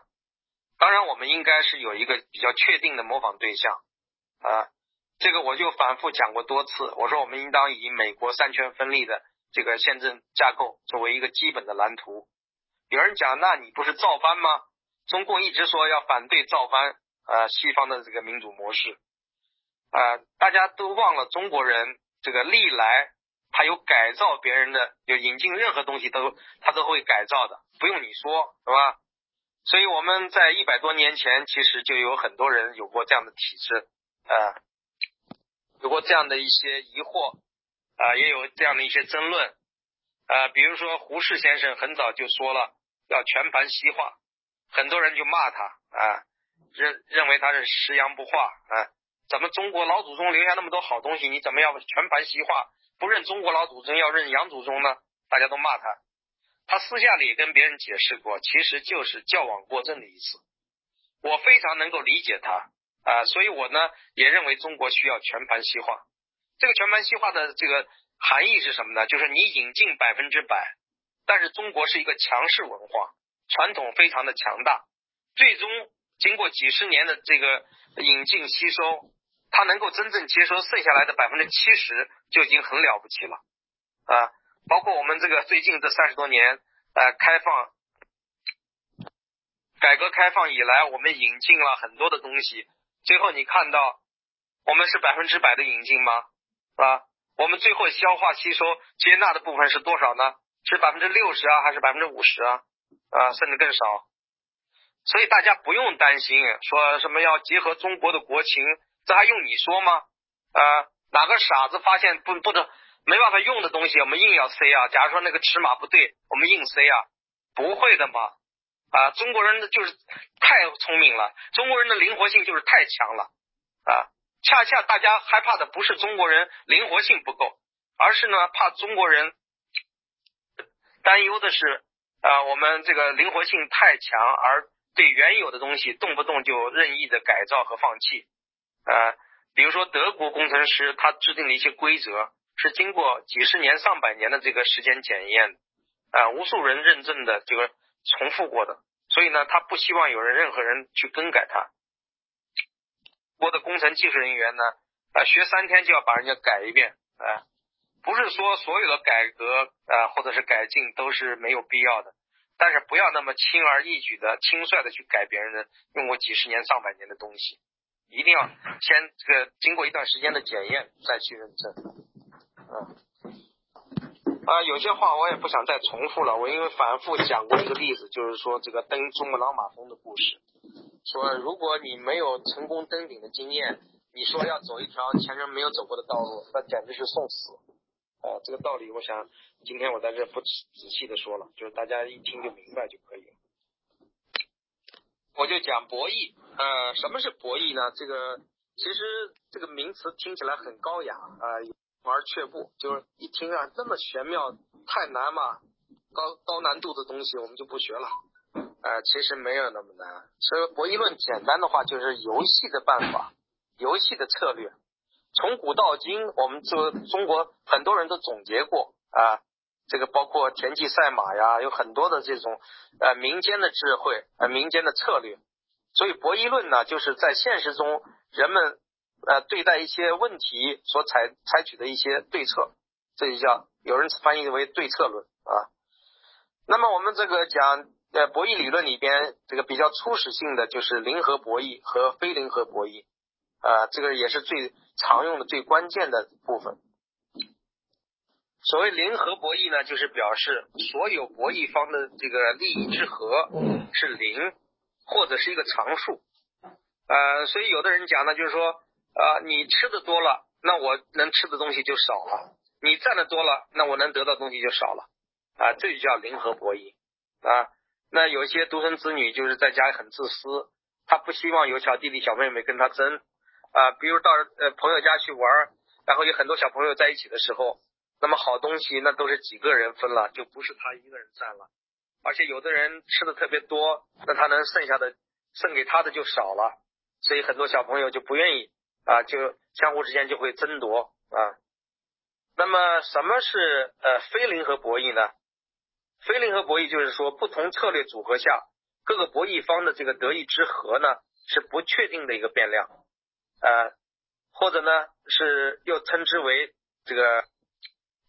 当然，我们应该是有一个比较确定的模仿对象啊。这个我就反复讲过多次，我说我们应当以美国三权分立的这个宪政架构作为一个基本的蓝图。有人讲，那你不是造反吗？中共一直说要反对造反，呃，西方的这个民主模式，啊，大家都忘了中国人这个历来他有改造别人的，有引进任何东西都他都会改造的，不用你说，是吧？所以我们在一百多年前其实就有很多人有过这样的体制，呃。有过这样的一些疑惑啊，也有这样的一些争论啊，比如说胡适先生很早就说了要全盘西化，很多人就骂他啊，认认为他是食洋不化啊，咱们中国老祖宗留下那么多好东西，你怎么要全盘西化？不认中国老祖宗，要认洋祖宗呢？大家都骂他，他私下里也跟别人解释过，其实就是矫枉过正的意思。我非常能够理解他。啊，所以我呢也认为中国需要全盘西化。这个全盘西化的这个含义是什么呢？就是你引进百分之百，但是中国是一个强势文化，传统非常的强大。最终经过几十年的这个引进吸收，他能够真正接收剩下来的百分之七十，就已经很了不起了。啊，包括我们这个最近这三十多年，呃，开放改革开放以来，我们引进了很多的东西。最后你看到，我们是百分之百的引进吗？啊，我们最后消化吸收接纳的部分是多少呢？是百分之六十啊，还是百分之五十啊？啊，甚至更少。所以大家不用担心，说什么要结合中国的国情，这还用你说吗？啊，哪个傻子发现不不能没办法用的东西，我们硬要塞啊？假如说那个尺码不对，我们硬塞啊？不会的嘛。啊，中国人的就是太聪明了，中国人的灵活性就是太强了啊！恰恰大家害怕的不是中国人灵活性不够，而是呢怕中国人担忧的是啊，我们这个灵活性太强，而对原有的东西动不动就任意的改造和放弃啊。比如说德国工程师他制定的一些规则，是经过几十年、上百年的这个时间检验啊，无数人认证的这个。重复过的，所以呢，他不希望有人任何人去更改它。我的工程技术人员呢，啊，学三天就要把人家改一遍，啊，不是说所有的改革啊或者是改进都是没有必要的，但是不要那么轻而易举的、轻率的去改别人的用过几十年、上百年的东西，一定要先这个经过一段时间的检验再去认证，嗯。啊，有些话我也不想再重复了。我因为反复讲过一个例子，就是说这个登珠穆朗玛峰的故事。说如果你没有成功登顶的经验，你说要走一条前人没有走过的道路，那简直是送死。啊，这个道理，我想今天我在这不仔细的说了，就是大家一听就明白就可以了。我就讲博弈。呃，什么是博弈呢？这个其实这个名词听起来很高雅啊。而却步，就是一听啊，这么玄妙太难嘛，高高难度的东西我们就不学了。呃，其实没有那么难。所以博弈论简单的话就是游戏的办法，游戏的策略。从古到今，我们就中国很多人都总结过啊，这个包括田忌赛马呀，有很多的这种呃民间的智慧呃民间的策略。所以博弈论呢，就是在现实中人们呃对待一些问题所采采取的一些对策，这就叫有人翻译为对策论啊。那么我们这个讲呃博弈理论里边，这个比较初始性的就是零和博弈和非零和博弈啊，这个也是最常用的最关键的部分。所谓零和博弈呢，就是表示所有博弈方的这个利益之和是零。或者是一个常数，呃，所以有的人讲呢，就是说，呃，你吃的多了，那我能吃的东西就少了；你占的多了，那我能得到东西就少了，啊，这就叫零和博弈啊。那有一些独生子女就是在家里很自私，他不希望有小弟弟小妹妹跟他争啊。比如到呃朋友家去玩，然后有很多小朋友在一起的时候，那么好东西那都是几个人分了，就不是他一个人占了。而且有的人吃的特别多，那他能剩下的剩给他的就少了，所以很多小朋友就不愿意啊，就相互之间就会争夺啊。那么什么是呃非零和博弈呢？非零和博弈就是说不同策略组合下各个博弈方的这个得益之和呢是不确定的一个变量，呃，或者呢是又称之为这个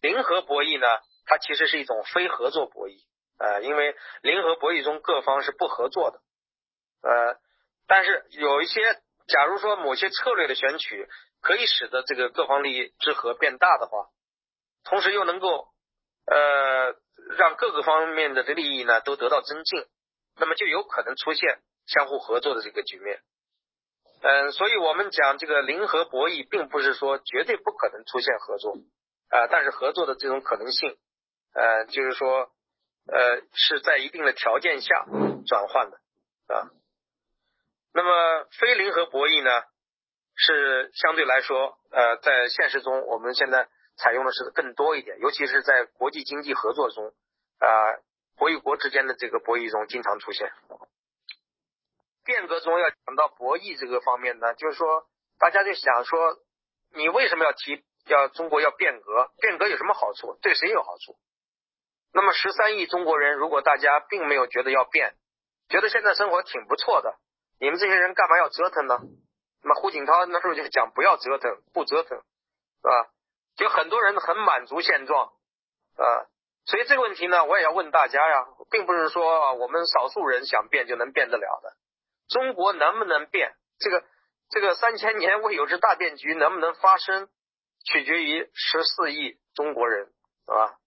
零和博弈呢，它其实是一种非合作博弈。呃，因为零和博弈中各方是不合作的，呃，但是有一些，假如说某些策略的选取可以使得这个各方利益之和变大的话，同时又能够呃让各个方面的这利益呢都得到增进，那么就有可能出现相互合作的这个局面。嗯，所以我们讲这个零和博弈，并不是说绝对不可能出现合作，啊，但是合作的这种可能性，呃，就是说。呃，是在一定的条件下转换的啊。那么非零和博弈呢，是相对来说，呃，在现实中我们现在采用的是更多一点，尤其是在国际经济合作中，啊，国与国之间的这个博弈中经常出现。变革中要讲到博弈这个方面呢，就是说大家就想说，你为什么要提要中国要变革？变革有什么好处？对谁有好处？那么十三亿中国人，如果大家并没有觉得要变，觉得现在生活挺不错的，你们这些人干嘛要折腾呢？那么胡锦涛那时候就讲不要折腾，不折腾，是吧？就很多人很满足现状，啊，所以这个问题呢，我也要问大家呀，并不是说我们少数人想变就能变得了的。中国能不能变？这个这个三千年未有之大变局能不能发生，取决于十四亿中国人，是吧？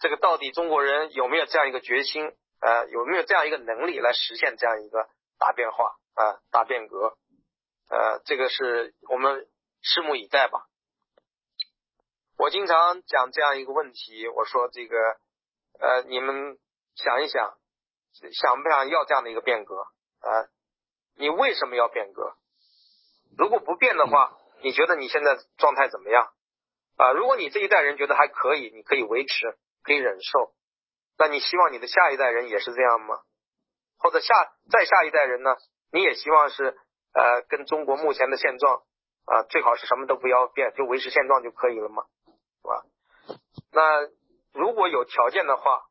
这个到底中国人有没有这样一个决心？呃，有没有这样一个能力来实现这样一个大变化啊、大变革？呃，这个是我们拭目以待吧。我经常讲这样一个问题，我说这个呃，你们想一想，想不想要这样的一个变革啊？你为什么要变革？如果不变的话，你觉得你现在状态怎么样啊？如果你这一代人觉得还可以，你可以维持。可以忍受，那你希望你的下一代人也是这样吗？或者下再下一代人呢？你也希望是呃跟中国目前的现状啊，最好是什么都不要变，就维持现状就可以了吗？是吧？那如果有条件的话，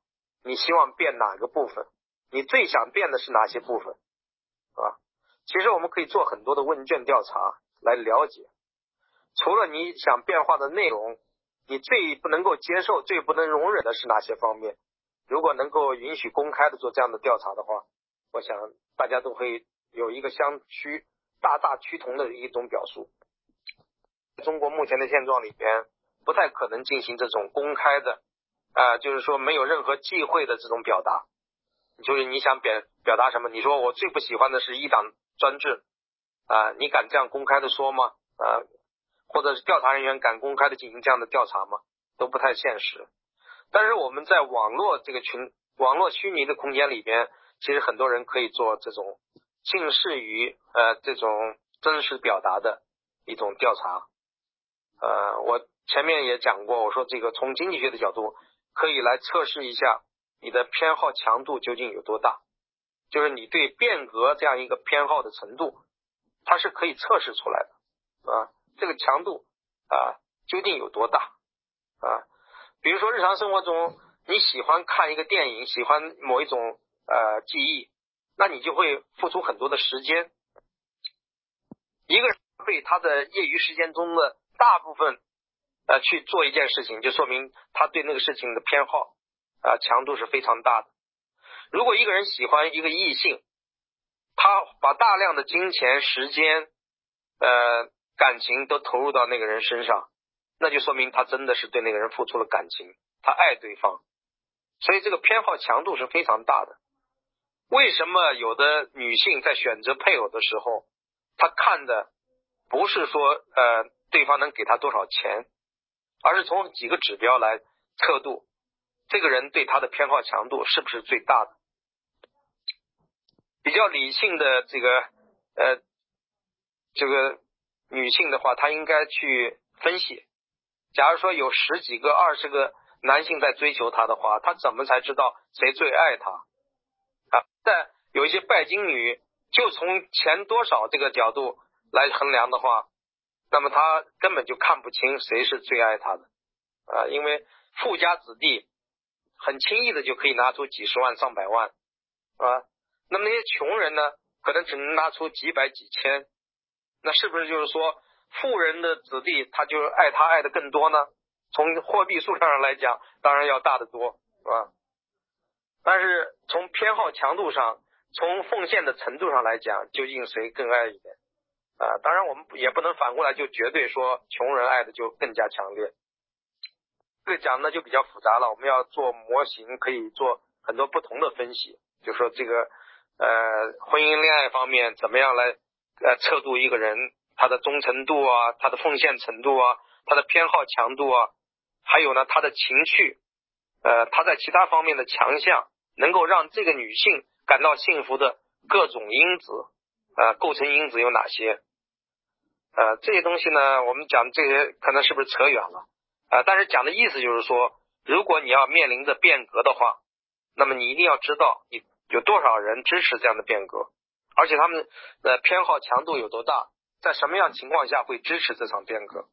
你希望变哪个部分？你最想变的是哪些部分？啊？其实我们可以做很多的问卷调查来了解，除了你想变化的内容。你最不能够接受、最不能容忍的是哪些方面？如果能够允许公开的做这样的调查的话，我想大家都会有一个相趋、大大趋同的一种表述。中国目前的现状里边，不太可能进行这种公开的，啊，就是说没有任何忌讳的这种表达。就是你想表表达什么？你说我最不喜欢的是一党专制，啊，你敢这样公开的说吗？啊？或者是调查人员敢公开的进行这样的调查吗？都不太现实。但是我们在网络这个群、网络虚拟的空间里边，其实很多人可以做这种近似于呃这种真实表达的一种调查。呃，我前面也讲过，我说这个从经济学的角度可以来测试一下你的偏好强度究竟有多大，就是你对变革这样一个偏好的程度，它是可以测试出来的啊。这个强度啊究竟有多大啊？比如说日常生活中你喜欢看一个电影，喜欢某一种呃记忆，那你就会付出很多的时间。一个人被他的业余时间中的大部分呃去做一件事情，就说明他对那个事情的偏好啊强度是非常大的。如果一个人喜欢一个异性，他把大量的金钱、时间呃感情都投入到那个人身上，那就说明他真的是对那个人付出了感情，他爱对方，所以这个偏好强度是非常大的。为什么有的女性在选择配偶的时候？她看的不是说呃对方能给她多少钱，而是从几个指标来测度这个人对她的偏好强度是不是最大的。比较理性的这个呃这个女性的话，她应该去分析，假如说有十几个、二十个男性在追求她的话，她怎么才知道谁最爱她啊？但有一些拜金女。就从钱多少这个角度来衡量的话，那么他根本就看不清谁是最爱他的啊，因为富家子弟很轻易的就可以拿出几十万上百万啊，那么那些穷人呢，可能只能拿出几百几千，那是不是就是说富人的子弟他就是爱他爱的更多呢？从货币数量上来讲，当然要大得多，是吧？但是从偏好强度上。从奉献的程度上来讲，究竟谁更爱一点啊？当然，我们也不能反过来就绝对说穷人爱的就更加强烈。这讲的就比较复杂了，我们要做模型，可以做很多不同的分析。就说这个呃，婚姻恋爱方面怎么样来呃测度一个人他的忠诚度啊，他的奉献程度啊，他的偏好强度啊，还有呢他的情趣呃他在其他方面的强项，能够让这个女性。感到幸福的各种因子，呃，构成因子有哪些？呃，这些东西呢，我们讲这些可能是不是扯远了？啊，但是讲的意思就是说，如果你要面临着变革的话，那么你一定要知道你有多少人支持这样的变革，而且他们的偏好强度有多大，在什么样情况下会支持这场变革？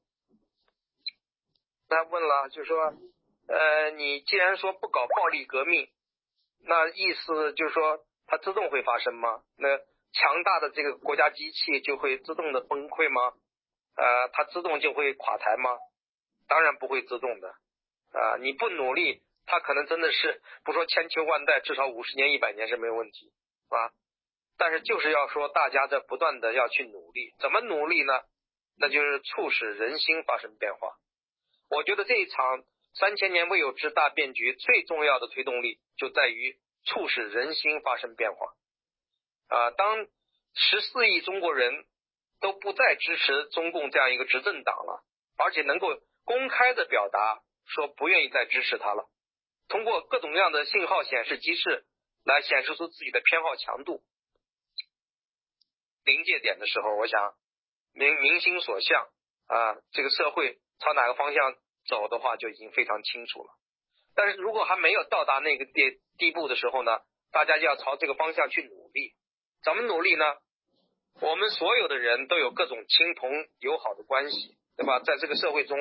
那问了，就是说，呃，你既然说不搞暴力革命。那意思就是说，它自动会发生吗？那强大的这个国家机器就会自动的崩溃吗？呃，它自动就会垮台吗？当然不会自动的啊！你不努力，它可能真的是不说千秋万代，至少五十年、一百年是没有问题啊。但是就是要说，大家在不断的要去努力，怎么努力呢？那就是促使人心发生变化。我觉得这一场。三千年未有之大变局，最重要的推动力就在于促使人心发生变化。啊，当十四亿中国人都不再支持中共这样一个执政党了，而且能够公开的表达说不愿意再支持他了，通过各种各样的信号显示机制来显示出自己的偏好强度。临界点的时候，我想民民心所向啊，这个社会朝哪个方向？走的话就已经非常清楚了，但是如果还没有到达那个地地步的时候呢，大家就要朝这个方向去努力。怎么努力呢？我们所有的人都有各种亲朋友好的关系，对吧？在这个社会中，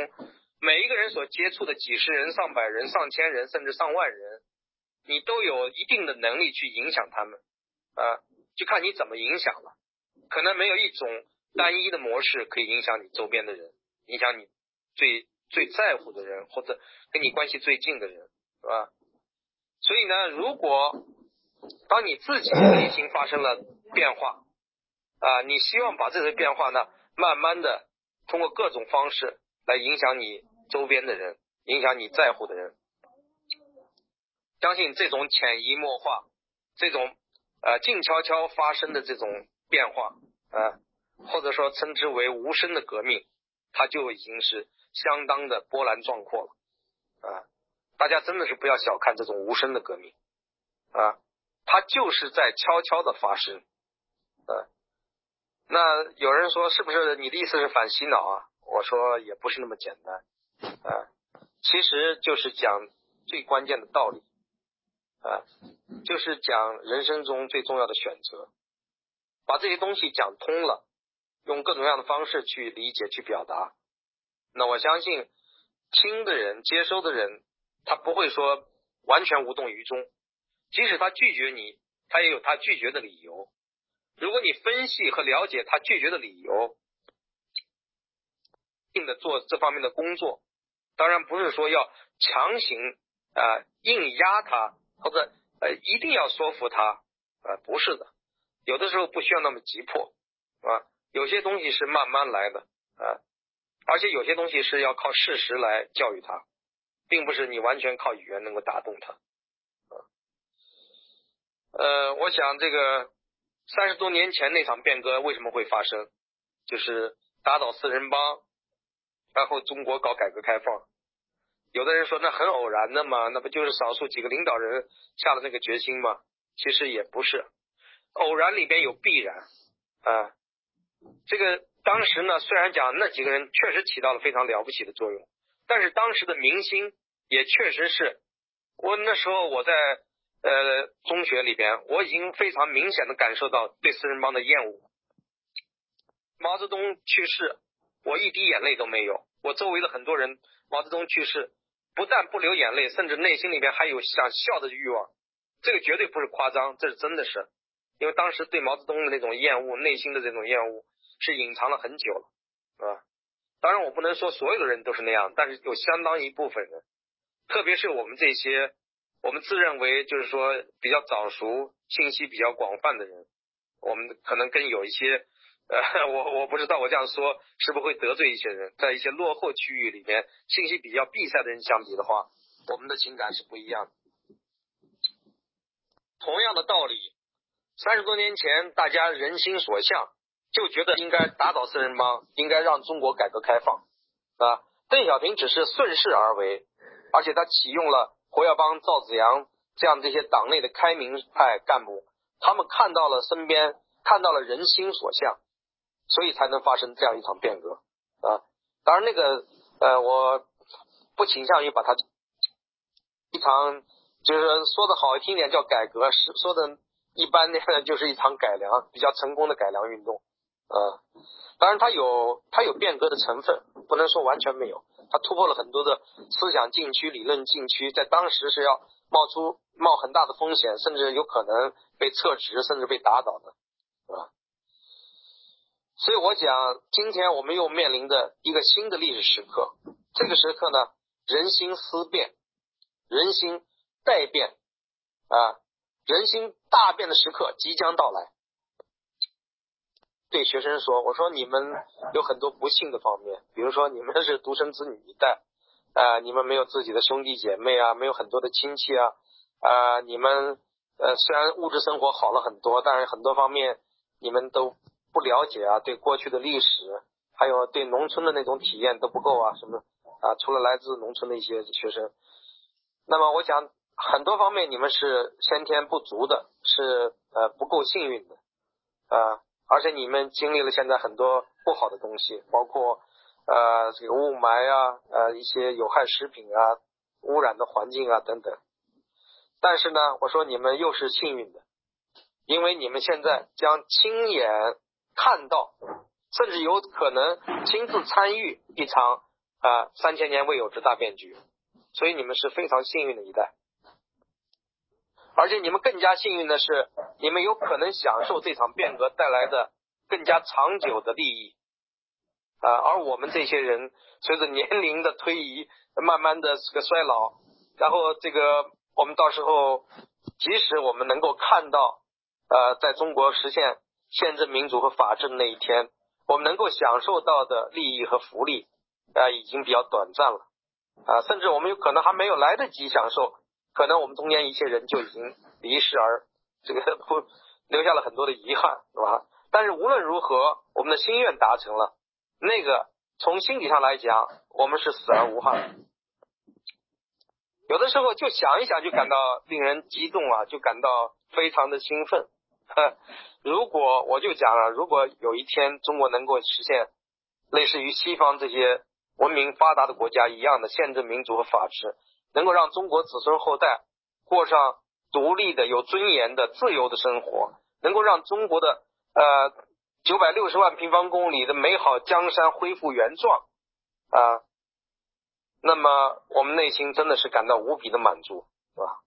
每一个人所接触的几十人、上百人、上千人，甚至上万人，你都有一定的能力去影响他们啊，就看你怎么影响了。可能没有一种单一的模式可以影响你周边的人，影响你最。最在乎的人，或者跟你关系最近的人，是吧？所以呢，如果当你自己的内心发生了变化啊，你希望把这些变化呢，慢慢的通过各种方式来影响你周边的人，影响你在乎的人。相信这种潜移默化、这种呃静悄悄发生的这种变化啊，或者说称之为无声的革命，它就已经是。相当的波澜壮阔了啊！大家真的是不要小看这种无声的革命啊，它就是在悄悄的发生啊。那有人说是不是你的意思是反洗脑啊？我说也不是那么简单啊，其实就是讲最关键的道理啊，就是讲人生中最重要的选择，把这些东西讲通了，用各种各样的方式去理解、去表达。那我相信听的人、接收的人，他不会说完全无动于衷，即使他拒绝你，他也有他拒绝的理由。如果你分析和了解他拒绝的理由，定的做这方面的工作，当然不是说要强行啊硬压他，或者呃一定要说服他啊，不是的，有的时候不需要那么急迫啊，有些东西是慢慢来的啊，而且有些东西是要靠事实来教育他，并不是你完全靠语言能够打动他啊。呃，我想这个三十多年前那场变革为什么会发生，就是打倒四人帮。然后中国搞改革开放，有的人说那很偶然的嘛，那不就是少数几个领导人下了那个决心吗？其实也不是，偶然里边有必然啊。这个当时呢，虽然讲那几个人确实起到了非常了不起的作用，但是当时的民心也确实是，我那时候我在呃中学里边，我已经非常明显的感受到对四人帮的厌恶。毛泽东去世。我一滴眼泪都没有。我周围的很多人，毛泽东去世，不但不流眼泪，甚至内心里面还有想笑的欲望。这个绝对不是夸张，这是真的是，因为当时对毛泽东的那种厌恶，内心的这种厌恶是隐藏了很久了，啊。当然，我不能说所有的人都是那样，但是有相当一部分人，特别是我们这些我们自认为就是说比较早熟、信息比较广泛的人，我们可能跟有一些。呃，我我不知道我这样说是不是会得罪一些人，在一些落后区域里面，信息比较闭塞的人相比的话，我们的情感是不一样的。同样的道理，三十多年前大家人心所向，就觉得应该打倒四人帮，应该让中国改革开放啊。邓小平只是顺势而为，而且他启用了胡耀邦、赵子阳这样这些党内的开明派干部，他们看到了身边，看到了人心所向。所以才能发生这样一场变革啊！当然，那个呃，我不倾向于把它一场就是说的好听点叫改革，是说的一般的 就是一场改良，比较成功的改良运动啊。当然，它有它有变革的成分，不能说完全没有。它突破了很多的思想禁区、理论禁区，在当时是要冒出冒很大的风险，甚至有可能被撤职，甚至被打倒的，是吧？所以我讲，今天我们又面临着一个新的历史时刻。这个时刻呢，人心思变，人心待变啊，人心大变的时刻即将到来。对学生说：“我说你们有很多不幸的方面，比如说你们是独生子女一代啊，你们没有自己的兄弟姐妹啊，没有很多的亲戚啊啊，你们呃虽然物质生活好了很多，但是很多方面你们都。”不了解啊，对过去的历史，还有对农村的那种体验都不够啊，什么啊？除了来自农村的一些学生，那么我想很多方面你们是先天不足的，是呃不够幸运的啊，而且你们经历了现在很多不好的东西，包括呃这个雾霾啊，呃一些有害食品啊，污染的环境啊等等。但是呢，我说你们又是幸运的，因为你们现在将亲眼。看到，甚至有可能亲自参与一场啊三千年未有之大变局，所以你们是非常幸运的一代，而且你们更加幸运的是，你们有可能享受这场变革带来的更加长久的利益啊，而我们这些人随着年龄的推移，慢慢的这个衰老，然后这个我们到时候，即使我们能够看到呃，在中国实现。宪政民主和法治的那一天，我们能够享受到的利益和福利啊，已经比较短暂了啊，甚至我们有可能还没有来得及享受，可能我们中间一些人就已经离世而 这个不留下了很多的遗憾，是吧？但是无论如何，我们的心愿达成了，那个从心理上来讲，我们是死而无憾。有的时候就想一想，就感到令人激动啊，就感到非常的兴奋。如果我就讲了，如果有一天中国能够实现类似于西方这些文明发达的国家一样的宪政民主和法治，能够让中国子孙后代过上独立的、有尊严的、自由的生活，能够让中国的呃九百六十万平方公里的美好江山恢复原状啊，那么我们内心真的是感到无比的满足，是吧？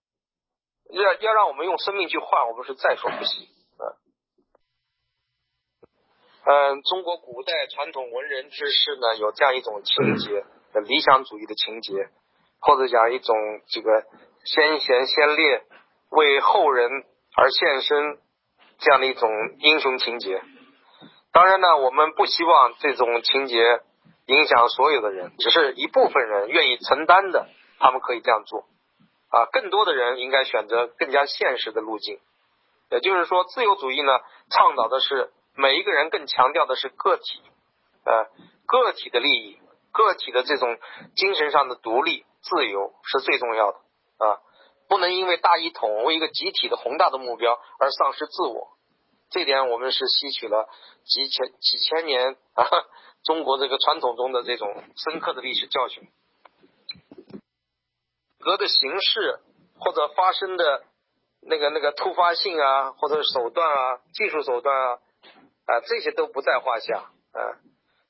要要让我们用生命去换，我们是在所不惜啊。嗯，中国古代传统文人之士呢，有这样一种情节，理想主义的情节，或者讲一种这个先贤先烈为后人而献身这样的一种英雄情节。当然呢，我们不希望这种情节影响所有的人，只是一部分人愿意承担的，他们可以这样做啊。更多的人应该选择更加现实的路径，也就是说，自由主义呢，倡导的是。每一个人更强调的是个体，呃，个体的利益，个体的这种精神上的独立、自由是最重要的啊！不能因为大一统、为一个集体的宏大的目标而丧失自我。这点我们是吸取了几千几千年啊中国这个传统中的这种深刻的历史教训。革的形式或者发生的那个那个突发性啊，或者手段啊，技术手段啊。啊，这些都不在话下啊！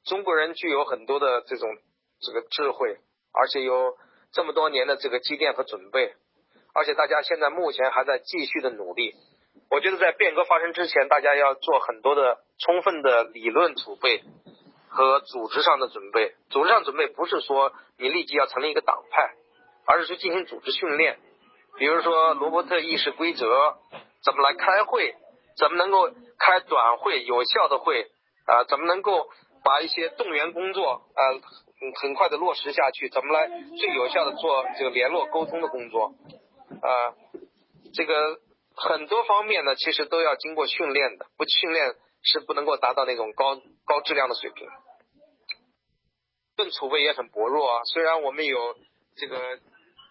中国人具有很多的这种这个智慧，而且有这么多年的这个积淀和准备，而且大家现在目前还在继续的努力。我觉得在变革发生之前，大家要做很多的充分的理论储备和组织上的准备。组织上准备不是说你立即要成立一个党派，而是去进行组织训练。比如说罗伯特议事规则，怎么来开会。怎么能够开短会、有效的会啊？怎么能够把一些动员工作啊很快的落实下去？怎么来最有效的做这个联络沟通的工作啊？这个很多方面呢，其实都要经过训练的，不训练是不能够达到那种高高质量的水平。论储备也很薄弱啊，虽然我们有这个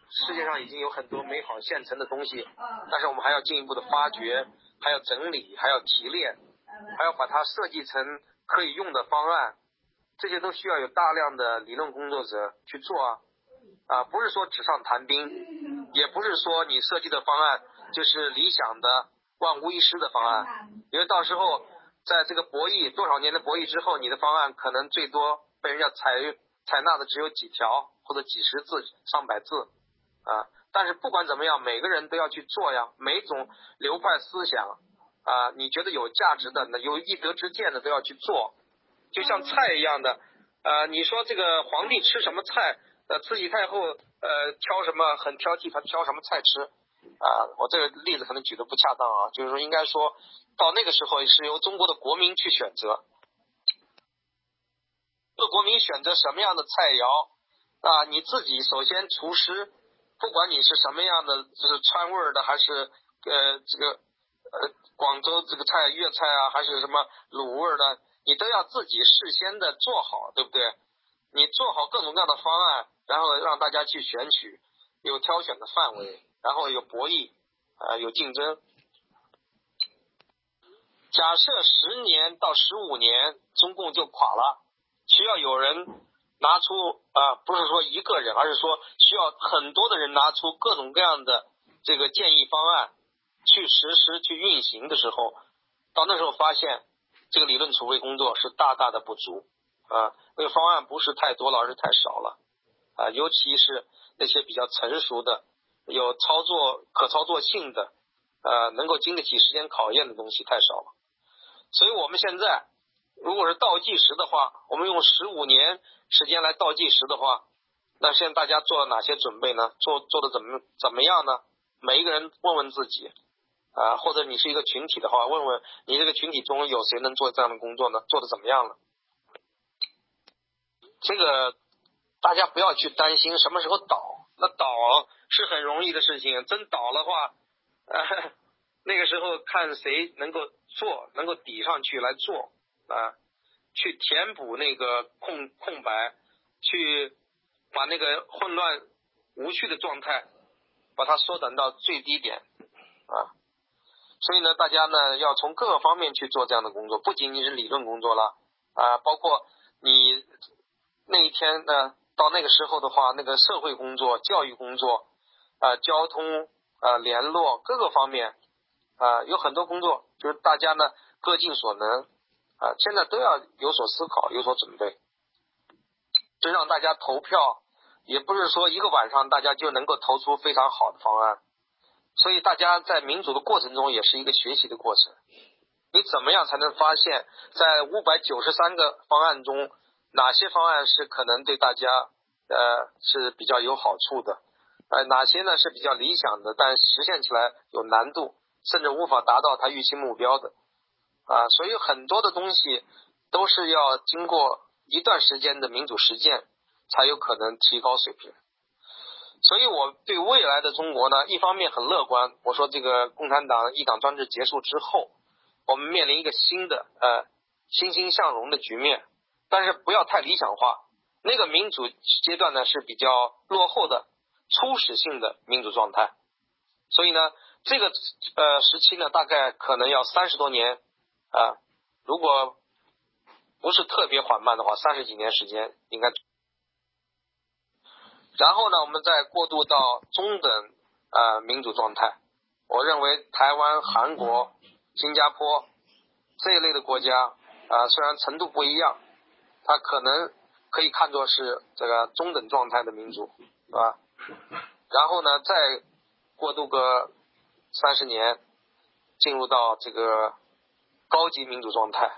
世界上已经有很多美好现成的东西，但是我们还要进一步的发掘。还要整理，还要提炼，还要把它设计成可以用的方案，这些都需要有大量的理论工作者去做啊啊，不是说纸上谈兵，也不是说你设计的方案就是理想的万无一失的方案，因为到时候在这个博弈多少年的博弈之后，你的方案可能最多被人家采采纳的只有几条或者几十字、上百字啊。但是不管怎么样，每个人都要去做呀。每种流派思想啊，你觉得有价值的、那有一德之见的都要去做。就像菜一样的，呃，你说这个皇帝吃什么菜？呃，慈禧太后呃挑什么很挑剔，他挑什么菜吃啊？我这个例子可能举的不恰当啊，就是说应该说到那个时候是由中国的国民去选择，各国民选择什么样的菜肴啊？你自己首先厨师。不管你是什么样的，就是川味的，还是呃这个呃广州这个菜粤菜啊，还是什么卤味的，你都要自己事先的做好，对不对？你做好各种各样的方案，然后让大家去选取，有挑选的范围，然后有博弈啊，有竞争。假设十年到十五年中共就垮了，需要有人。拿出啊，不是说一个人，而是说需要很多的人拿出各种各样的这个建议方案去实施、去运行的时候，到那时候发现这个理论储备工作是大大的不足啊，那个方案不是太多了，而是太少了啊，尤其是那些比较成熟的、有操作可操作性的、呃，能够经得起时间考验的东西太少了，所以我们现在。如果是倒计时的话，我们用十五年时间来倒计时的话，那现在大家做了哪些准备呢？做做的怎么怎么样呢？每一个人问问自己啊，或者你是一个群体的话，问问你这个群体中有谁能做这样的工作呢？做的怎么样了？这个大家不要去担心什么时候倒，那倒是很容易的事情，真倒的话，那个时候看谁能够做，能够抵上去来做。啊，去填补那个空空白，去把那个混乱无序的状态，把它缩短到最低点啊。所以呢，大家呢要从各个方面去做这样的工作，不仅仅是理论工作了啊，包括你那一天呢，到那个时候的话，那个社会工作、教育工作、啊交通啊联络各个方面啊有很多工作，就是大家呢各尽所能啊，现在都要有所思考、有所准备。这让大家投票，也不是说一个晚上大家就能够投出非常好的方案，所以大家在民主的过程中也是一个学习的过程。你怎么样才能发现，在五百九十三个方案中，哪些方案是可能对大家呃是比较有好处的？呃，哪些呢是比较理想的，但实现起来有难度，甚至无法达到他预期目标的啊？所以很多的东西都是要经过。一段时间的民主实践才有可能提高水平，所以我对未来的中国呢，一方面很乐观。我说这个共产党一党专制结束之后，我们面临一个新的呃欣欣向荣的局面，但是不要太理想化。那个民主阶段呢是比较落后的初始性的民主状态，所以呢这个呃时期呢大概可能要三十多年啊，如果。不是特别缓慢的话，三十几年时间应该。然后呢，我们再过渡到中等呃民主状态。我认为台湾、韩国、新加坡这一类的国家啊，虽然程度不一样，它可能可以看作是这个中等状态的民主，是吧？然后呢，再过渡个三十年，进入到这个高级民主状态。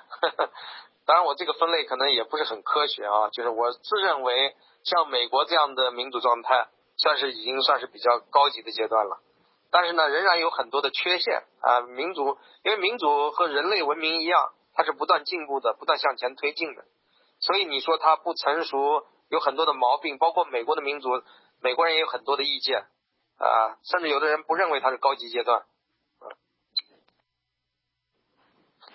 当然，我这个分类可能也不是很科学啊，就是我自认为像美国这样的民主状态，算是已经算是比较高级的阶段了。但是呢，仍然有很多的缺陷啊。民主，因为民主和人类文明一样，它是不断进步的，不断向前推进的。所以你说它不成熟，有很多的毛病，包括美国的民主，美国人也有很多的意见啊，甚至有的人不认为它是高级阶段。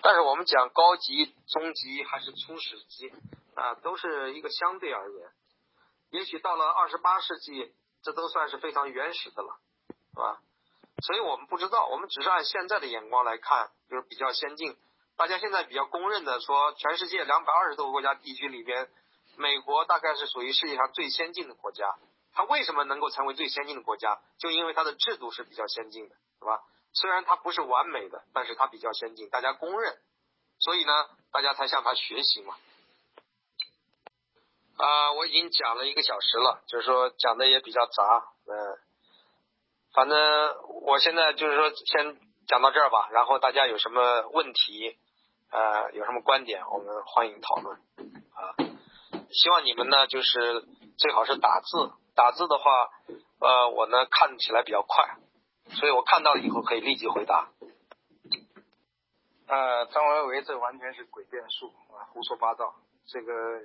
但是我们讲高级、中级还是初始级啊，都是一个相对而言。也许到了二十八世纪，这都算是非常原始的了，是吧？所以我们不知道，我们只是按现在的眼光来看，就是比较先进。大家现在比较公认的说，全世界两百二十多个国家地区里边，美国大概是属于世界上最先进的国家。它为什么能够成为最先进的国家？就因为它的制度是比较先进的，是吧？虽然它不是完美的，但是它比较先进，大家公认，所以呢，大家才向它学习嘛。啊，我已经讲了一个小时了，就是说讲的也比较杂，嗯，反正我现在就是说先讲到这儿吧，然后大家有什么问题，呃，有什么观点，我们欢迎讨论啊。希望你们呢，就是最好是打字，打字的话，呃，我呢看起来比较快。所以我看到以后可以立即回答。呃，张维维这完全是诡辩术啊，胡说八道。这个，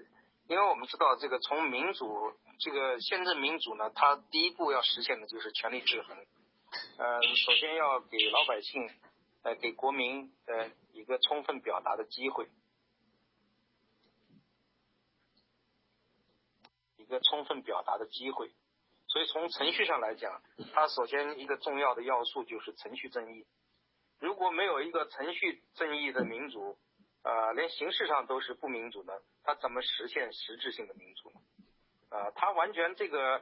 因为我们知道，这个从民主，这个宪政民主呢，它第一步要实现的就是权力制衡。呃，首先要给老百姓，呃，给国民呃一个充分表达的机会，一个充分表达的机会。所以从程序上来讲，它首先一个重要的要素就是程序正义。如果没有一个程序正义的民主，呃，连形式上都是不民主的，它怎么实现实质性的民主呢？啊，他完全这个，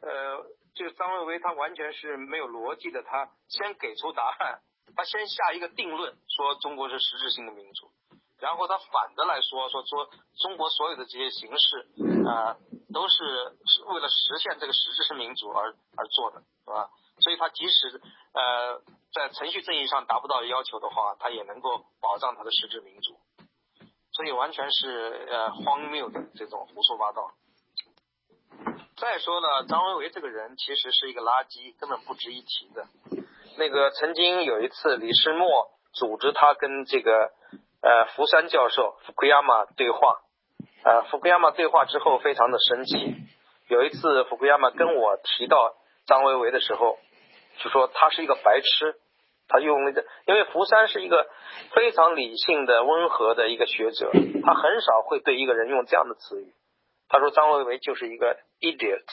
呃，这个张维为他完全是没有逻辑的，他先给出答案，他先下一个定论，说中国是实质性的民主。然后他反的来说，说说中国所有的这些形式啊，都是是为了实现这个实质是民主而而做的，是吧？所以他即使呃在程序正义上达不到要求的话，他也能够保障他的实质民主。所以完全是呃荒谬的这种胡说八道。再说了，张维为这个人其实是一个垃圾，根本不值一提的。那个曾经有一次，李世默组织他跟这个。呃，福山教授福克亚马对话，呃，福克亚马对话之后非常的生气。有一次，福克亚马跟我提到张维为的时候，就说他是一个白痴。他用那个，因为福山是一个非常理性的、温和的一个学者，他很少会对一个人用这样的词语。他说张维为就是一个 idiot，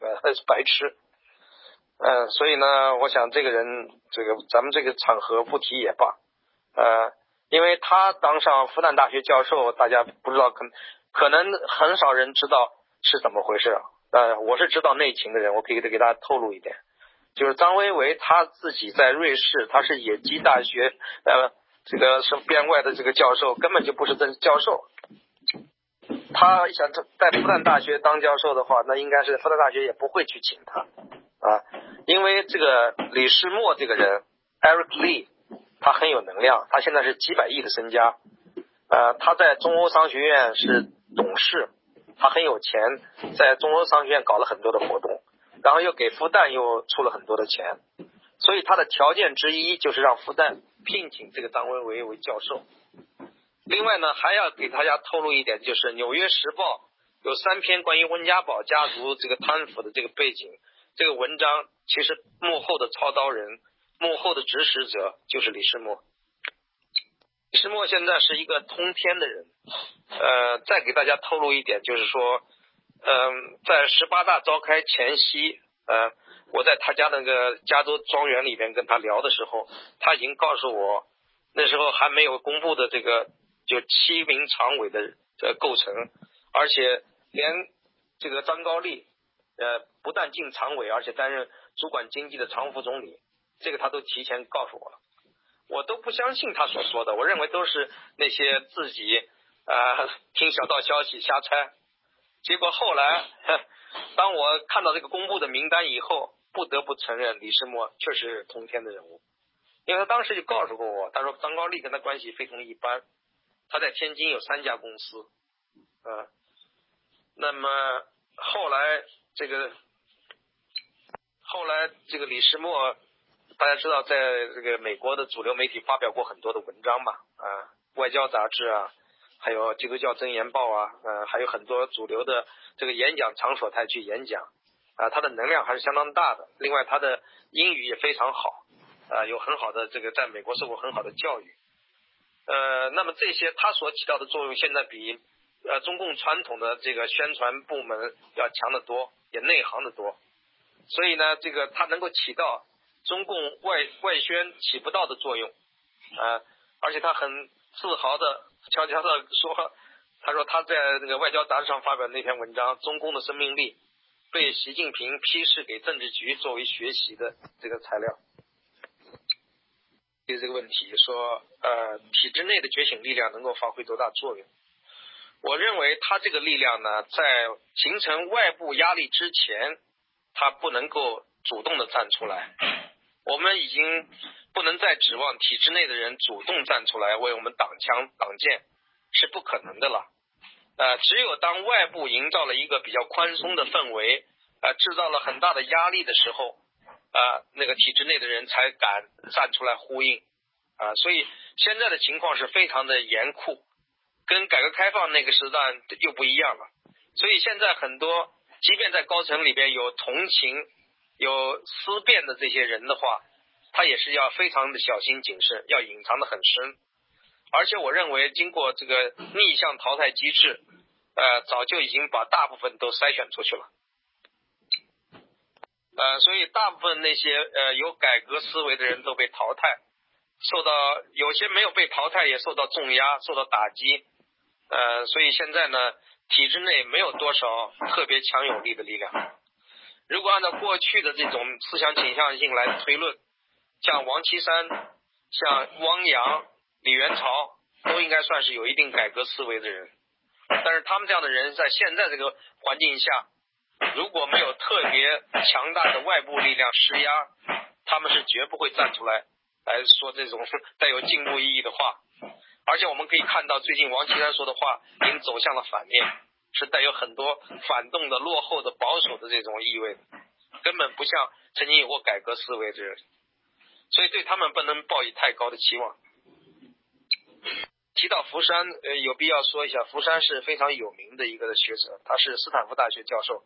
呃，他是白痴。嗯，所以呢，我想这个人，这个咱们这个场合不提也罢，呃。因为他当上复旦大学教授，大家不知道，可可能很少人知道，是怎么回事？呃，我是知道内情的人，我可以给给大家透露一点，就是张维为他自己在瑞士，他是野鸡大学呃这个是编外的这个教授，根本就不是正教授。他想在复旦大学当教授的话，那应该是复旦大学也不会去请他啊，因为这个李世默这个人，Eric Lee，他很有能量，他现在是几百亿的身家，呃，他在中欧商学院是董事，他很有钱，在中欧商学院搞了很多的活动，然后又给复旦又出了很多的钱，所以他的条件之一就是让复旦聘请这个张维为为教授。另外呢，还要给大家透露一点，就是《纽约时报》有三篇关于温家宝家族这个贪腐的这个背景，这个文章其实幕后的操刀人、幕后的指使者就是李世默。李世默现在是一个通天的人。呃，再给大家透露一点，就是说，嗯，在十八大召开前夕，呃，我在他家那个加州庄园里边跟他聊的时候，他已经告诉我，那时候还没有公布的这个。就七名常委的这构成，而且连这个张高丽，呃，不但进常委，而且担任主管经济的常副总理，这个他都提前告诉我了，我都不相信他所说的，我认为都是那些自己啊听小道消息瞎猜，结果后来当我看到这个公布的名单以后，不得不承认李世默确实是通天的人物，因为他当时就告诉过我，他说张高丽跟他关系非同一般。他在天津有三家公司，啊，那么后来这个后来这个李世默，大家知道，在这个美国的主流媒体发表过很多的文章嘛，啊，外交杂志啊，还有基督教真言报啊，呃，还有很多主流的这个演讲场所，他去演讲，啊，他的能量还是相当大的。另外，他的英语也非常好，啊，有很好的这个在美国受过很好的教育。呃，那么这些他所起到的作用，现在比呃中共传统的这个宣传部门要强得多，也内行得多。所以呢，这个他能够起到中共外外宣起不到的作用，啊，而且他很自豪的悄悄的说，他说他在那个外交杂志上发表那篇文章，中共的生命力被习近平批示给政治局作为学习的这个材料。对这个问题说，呃，体制内的觉醒力量能够发挥多大作用？我认为，他这个力量呢，在形成外部压力之前，他不能够主动的站出来。我们已经不能再指望体制内的人主动站出来为我们挡枪挡箭，是不可能的了。呃，只有当外部营造了一个比较宽松的氛围，呃，制造了很大的压力的时候。啊，那个体制内的人才敢站出来呼应啊，所以现在的情况是非常的严酷，跟改革开放那个时代又不一样了。所以现在很多，即便在高层里边有同情、有思辨的这些人的话，他也是要非常的小心谨慎，要隐藏的很深。而且我认为，经过这个逆向淘汰机制，呃，早就已经把大部分都筛选出去了。呃，所以大部分那些呃有改革思维的人都被淘汰，受到有些没有被淘汰也受到重压，受到打击。呃，所以现在呢，体制内没有多少特别强有力的力量。如果按照过去的这种思想倾向性来推论，像王岐山、像汪洋、李元朝都应该算是有一定改革思维的人，但是他们这样的人在现在这个环境下。如果没有特别强大的外部力量施压，他们是绝不会站出来来说这种 带有进步意义的话。而且我们可以看到，最近王岐山说的话已经走向了反面，是带有很多反动的、落后的、保守的这种意味，根本不像曾经有过改革思维的人。所以对他们不能抱以太高的期望。提到福山，呃，有必要说一下，福山是非常有名的一个学者，他是斯坦福大学教授。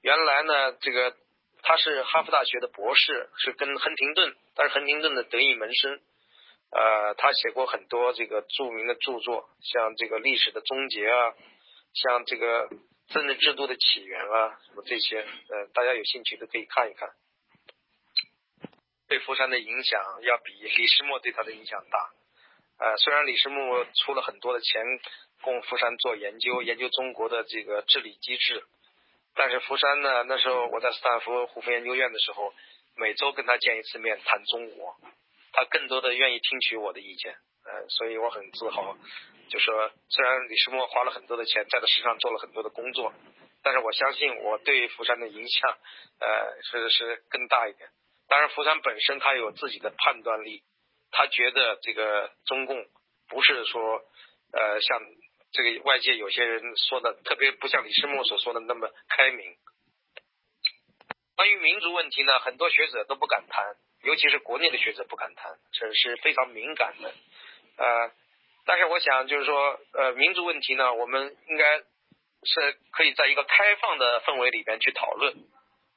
原来呢，这个他是哈佛大学的博士，是跟亨廷顿，他是亨廷顿的得意门生。呃，他写过很多这个著名的著作，像这个历史的终结啊，像这个政治制度的起源啊，什么这些，呃，大家有兴趣都可以看一看。对福山的影响要比李世默对他的影响大。呃，虽然李世默出了很多的钱供福山做研究，研究中国的这个治理机制。但是福山呢，那时候我在斯坦福胡佛研究院的时候，每周跟他见一次面谈中国，他更多的愿意听取我的意见，呃，所以我很自豪。就说虽然李世默花了很多的钱在他身上做了很多的工作，但是我相信我对福山的影响，呃，是是更大一点。当然，福山本身他有自己的判断力，他觉得这个中共不是说呃像这个外界有些人说的，特别不像李世默所说的那么开明。关于民族问题呢，很多学者都不敢谈，尤其是国内的学者不敢谈，这是非常敏感的，呃。但是我想，就是说，呃，民族问题呢，我们应该是可以在一个开放的氛围里边去讨论，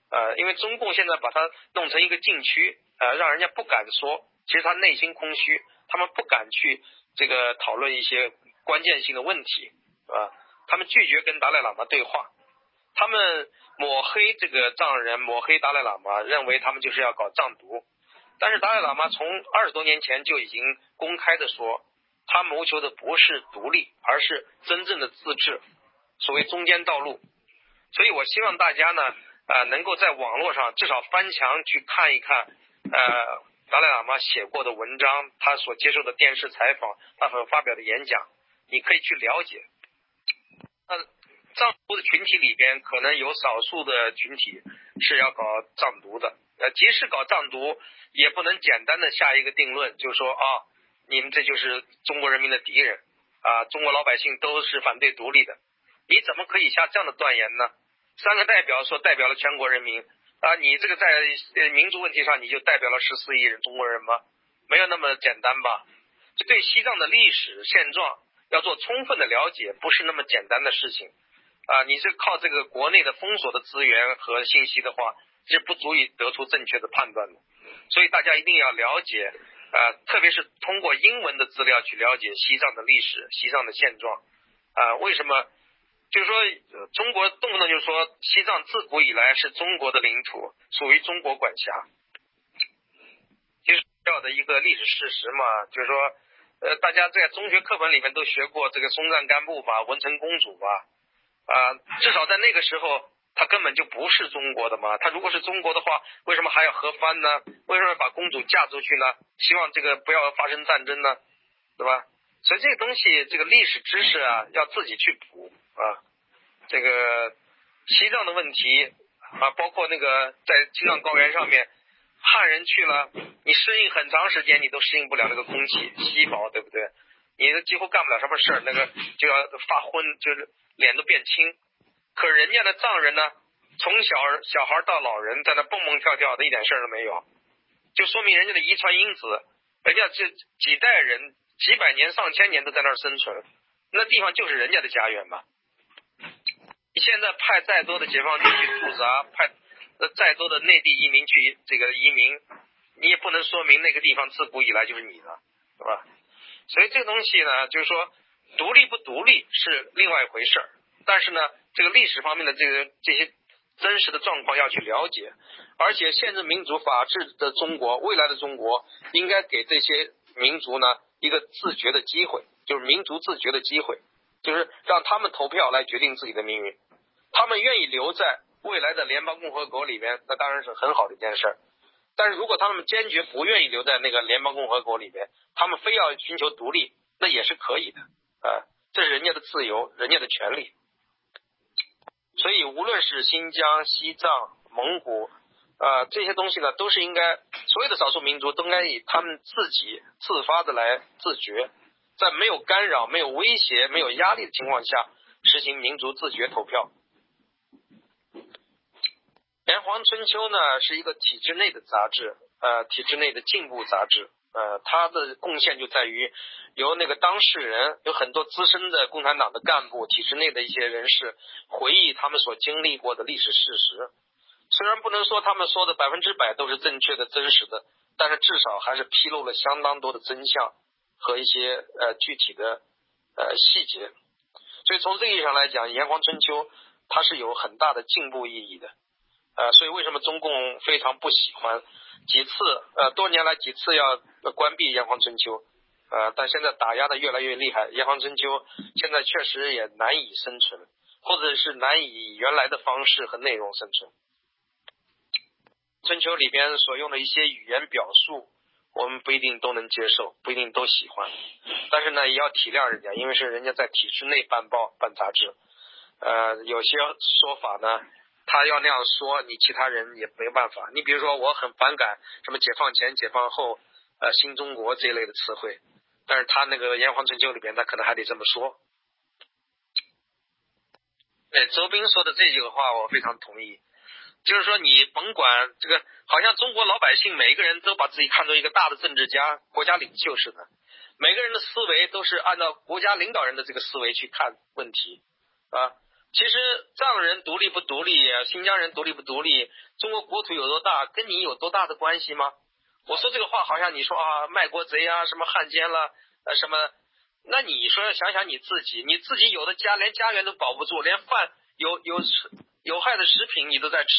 呃，因为中共现在把它弄成一个禁区，呃，让人家不敢说，其实他内心空虚，他们不敢去这个讨论一些关键性的问题，啊？他们拒绝跟达赖喇嘛对话，他们抹黑这个藏人，抹黑达赖喇嘛，认为他们就是要搞藏独，但是达赖喇嘛从二十多年前就已经公开的说。他谋求的不是独立，而是真正的自治，所谓中间道路。所以我希望大家呢，呃，能够在网络上至少翻墙去看一看，呃，达赖喇嘛写过的文章，他所接受的电视采访，他所发表的演讲，你可以去了解。那藏族的群体里边，可能有少数的群体是要搞藏独的，呃，即使搞藏独，也不能简单的下一个定论，就是说啊。你们这就是中国人民的敌人啊！中国老百姓都是反对独立的，你怎么可以下这样的断言呢？三个代表说代表了全国人民啊，你这个在民族问题上你就代表了十四亿人中国人吗？没有那么简单吧？对西藏的历史现状要做充分的了解，不是那么简单的事情啊！你是靠这个国内的封锁的资源和信息的话，是不足以得出正确的判断的。所以大家一定要了解。啊，特别是通过英文的资料去了解西藏的历史、西藏的现状啊，为什么？就是说，中国动不动就说西藏自古以来是中国的领土，属于中国管辖。其实要的一个历史事实嘛，就是说，呃，大家在中学课本里面都学过这个松赞干布吧、文成公主吧，啊，至少在那个时候。他根本就不是中国的嘛，他如果是中国的话，为什么还要和番呢？为什么要把公主嫁出去呢？希望这个不要发生战争呢，对吧？所以这个东西，这个历史知识啊，要自己去补啊。这个西藏的问题啊，包括那个在青藏高原上面，汉人去了，你适应很长时间，你都适应不了那个空气稀薄，对不对？你几乎干不了什么事儿，那个就要发昏，就是脸都变青。可人家的藏人呢，从小小孩到老人，在那蹦蹦跳跳的，一点事儿都没有，就说明人家的遗传因子，人家这几代人、几百年、上千年都在那儿生存，那地方就是人家的家园嘛。你现在派再多的解放军去驻扎，派再多的内地移民去这个移民，你也不能说明那个地方自古以来就是你的，是吧？所以这个东西呢，就是说独立不独立是另外一回事儿，但是呢。这个历史方面的这个这些真实的状况要去了解，而且宪政民主法治的中国，未来的中国应该给这些民族呢一个自觉的机会，就是民族自觉的机会，就是让他们投票来决定自己的命运。他们愿意留在未来的联邦共和国里面，那当然是很好的一件事儿。但是如果他们坚决不愿意留在那个联邦共和国里面，他们非要寻求独立，那也是可以的啊，这是人家的自由，人家的权利。所以，无论是新疆、西藏、蒙古，啊，这些东西呢，都是应该所有的少数民族都应该以他们自己自发的来自觉，在没有干扰、没有威胁、没有压力的情况下，实行民族自觉投票。《炎黄春秋》呢，是一个体制内的杂志，呃，体制内的进步杂志。呃，他的贡献就在于由那个当事人有很多资深的共产党的干部、体制内的一些人士回忆他们所经历过的历史事实。虽然不能说他们说的百分之百都是正确的、真实的，但是至少还是披露了相当多的真相和一些呃具体的呃细节。所以从这个意义上来讲，《炎黄春秋》它是有很大的进步意义的。呃，所以为什么中共非常不喜欢？几次呃，多年来几次要关闭《炎黄春秋》，呃，但现在打压的越来越厉害，《炎黄春秋》现在确实也难以生存。或者是难以原来的方式和内容生存。春秋里边所用的一些语言表述，我们不一定都能接受，不一定都喜欢。但是呢，也要体谅人家，因为是人家在体制内办报、办杂志。呃，有些说法呢，他要那样说，你其他人也没办法。你比如说，我很反感什么解放前、解放后、呃新中国这一类的词汇，但是他那个《炎黄春秋》里边，他可能还得这么说。对周斌说的这句话，我非常同意。就是说，你甭管这个，好像中国老百姓每一个人都把自己看作一个大的政治家、国家领袖似的，每个人的思维都是按照国家领导人的这个思维去看问题啊。其实藏人独立不独立，新疆人独立不独立，中国国土有多大，跟你有多大的关系吗？我说这个话，好像你说啊，卖国贼啊，什么汉奸了，呃，什么？那你说想想你自己，你自己有的家连家园都保不住，连饭有有。有害的食品你都在吃，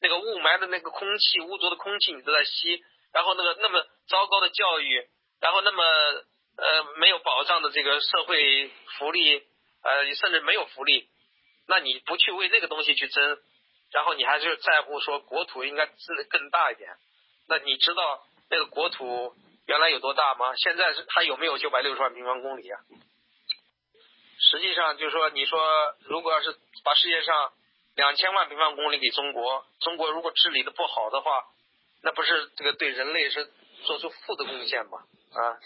那个雾霾的那个空气、污浊的空气你都在吸，然后那个那么糟糕的教育，然后那么呃没有保障的这个社会福利，呃甚至没有福利，那你不去为那个东西去争，然后你还是在乎说国土应该治得更大一点，那你知道那个国土原来有多大吗？现在是还有没有九百六十万平方公里啊？实际上就是说，你说如果要是把世界上两千万平方公里给中国，中国如果治理的不好的话，那不是这个对人类是做出负的贡献吗？啊，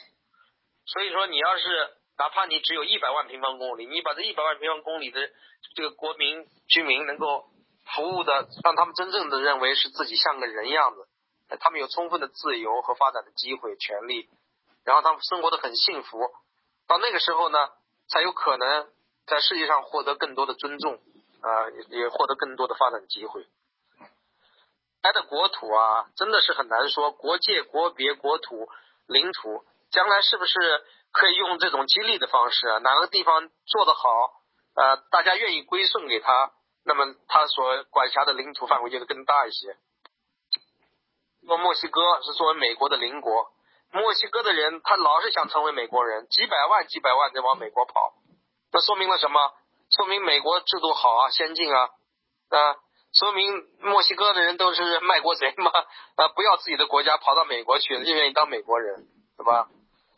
所以说你要是哪怕你只有一百万平方公里，你把这一百万平方公里的这个国民居民能够服务的，让他们真正的认为是自己像个人样子，他们有充分的自由和发展的机会、权利，然后他们生活的很幸福，到那个时候呢，才有可能在世界上获得更多的尊重。啊，也也获得更多的发展机会。它的国土啊，真的是很难说。国界、国别、国土、领土，将来是不是可以用这种激励的方式？哪个地方做得好，呃，大家愿意归顺给他，那么他所管辖的领土范围就会更大一些。说墨西哥是作为美国的邻国，墨西哥的人他老是想成为美国人，几百万、几百万的往美国跑，那说明了什么？说明美国制度好啊，先进啊，啊，说明墨西哥的人都是卖国贼嘛，啊，不要自己的国家跑到美国去，就愿意当美国人，对吧？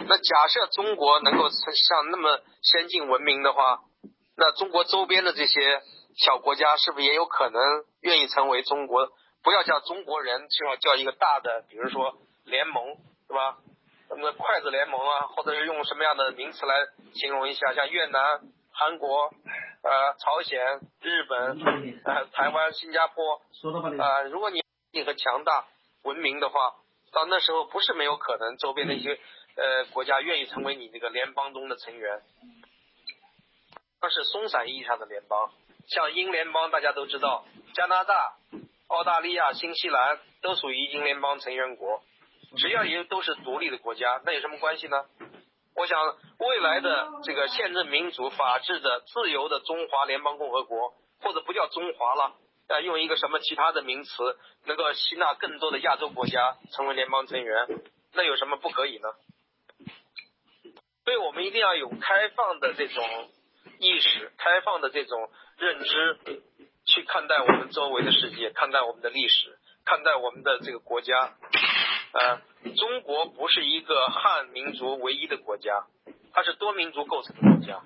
那假设中国能够像那么先进文明的话，那中国周边的这些小国家是不是也有可能愿意成为中国？不要叫中国人，就要叫一个大的，比如说联盟，对吧？那么筷子联盟啊，或者是用什么样的名词来形容一下？像越南。韩国、呃，朝鲜、日本、呃，台湾、新加坡，呃，如果你你很强大、文明的话，到那时候不是没有可能，周边的一些呃国家愿意成为你这个联邦中的成员。那是松散意义上的联邦，像英联邦，大家都知道，加拿大、澳大利亚、新西兰都属于英联邦成员国，只要也都是独立的国家，那有什么关系呢？我想，未来的这个宪政民主、法治的、自由的中华联邦共和国，或者不叫中华了，呃，用一个什么其他的名词，能够吸纳更多的亚洲国家成为联邦成员，那有什么不可以呢？所以我们一定要有开放的这种意识、开放的这种认知，去看待我们周围的世界，看待我们的历史，看待我们的这个国家。呃，中国不是一个汉民族唯一的国家，它是多民族构成的国家，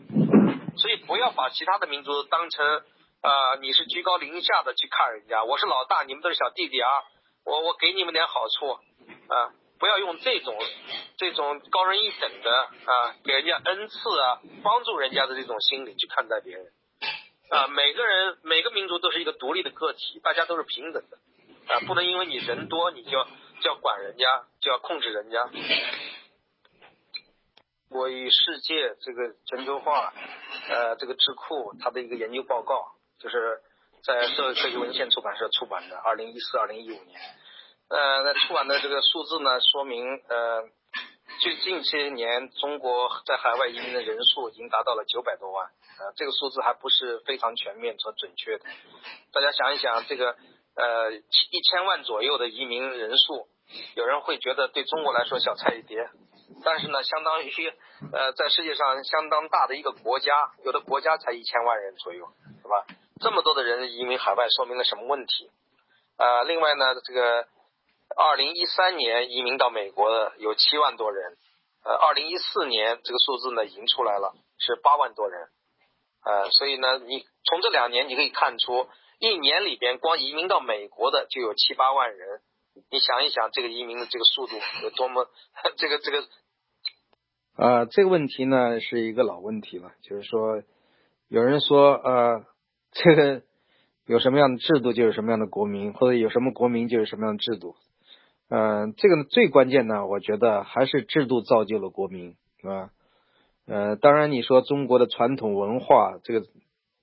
所以不要把其他的民族当成啊，你是居高临下的去看人家，我是老大，你们都是小弟弟啊，我我给你们点好处啊，不要用这种这种高人一等的啊，给人家恩赐啊，帮助人家的这种心理去看待别人啊，每个人每个民族都是一个独立的个体，大家都是平等的啊，不能因为你人多你就。就要管人家，就要控制人家。我与世界这个全球化，呃，这个智库它的一个研究报告，就是在社会科学文献出版社出版的，二零一四、二零一五年。呃，那出版的这个数字呢，说明呃，最近些年中国在海外移民的人数已经达到了九百多万。呃，这个数字还不是非常全面和准确的。大家想一想，这个。呃，一千万左右的移民人数，有人会觉得对中国来说小菜一碟但是呢，相当于呃，在世界上相当大的一个国家，有的国家才一千万人左右，是吧？这么多的人移民海外，说明了什么问题？呃，另外呢，这个二零一三年移民到美国的有七万多人，呃，二零一四年这个数字呢已经出来了，是八万多人，呃，所以呢，你从这两年你可以看出，一年里边光移民到美国的就有七八万人，你想一想这个移民的这个速度有多么，这 个这个，啊，这个问题呢是一个老问题了，就是说，有人说呃。这个有什么样的制度，就有什么样的国民，或者有什么国民，就有什么样的制度。嗯，这个最关键呢，我觉得还是制度造就了国民，是吧？呃，当然你说中国的传统文化，这个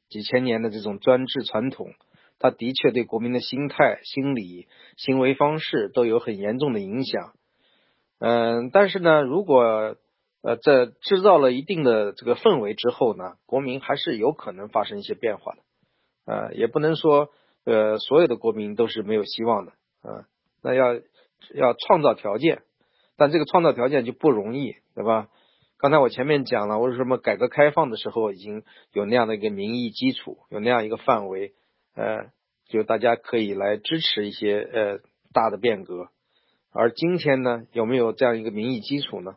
几千年的这种专制传统，它的确对国民的心态、心理、行为方式都有很严重的影响。嗯，但是呢，如果呃在制造了一定的这个氛围之后呢，国民还是有可能发生一些变化的。呃，也不能说呃所有的国民都是没有希望的啊，那要要创造条件，但这个创造条件就不容易，对吧？刚才我前面讲了，为什么改革开放的时候已经有那样的一个民意基础，有那样一个范围，呃，就大家可以来支持一些呃大的变革，而今天呢，有没有这样一个民意基础呢？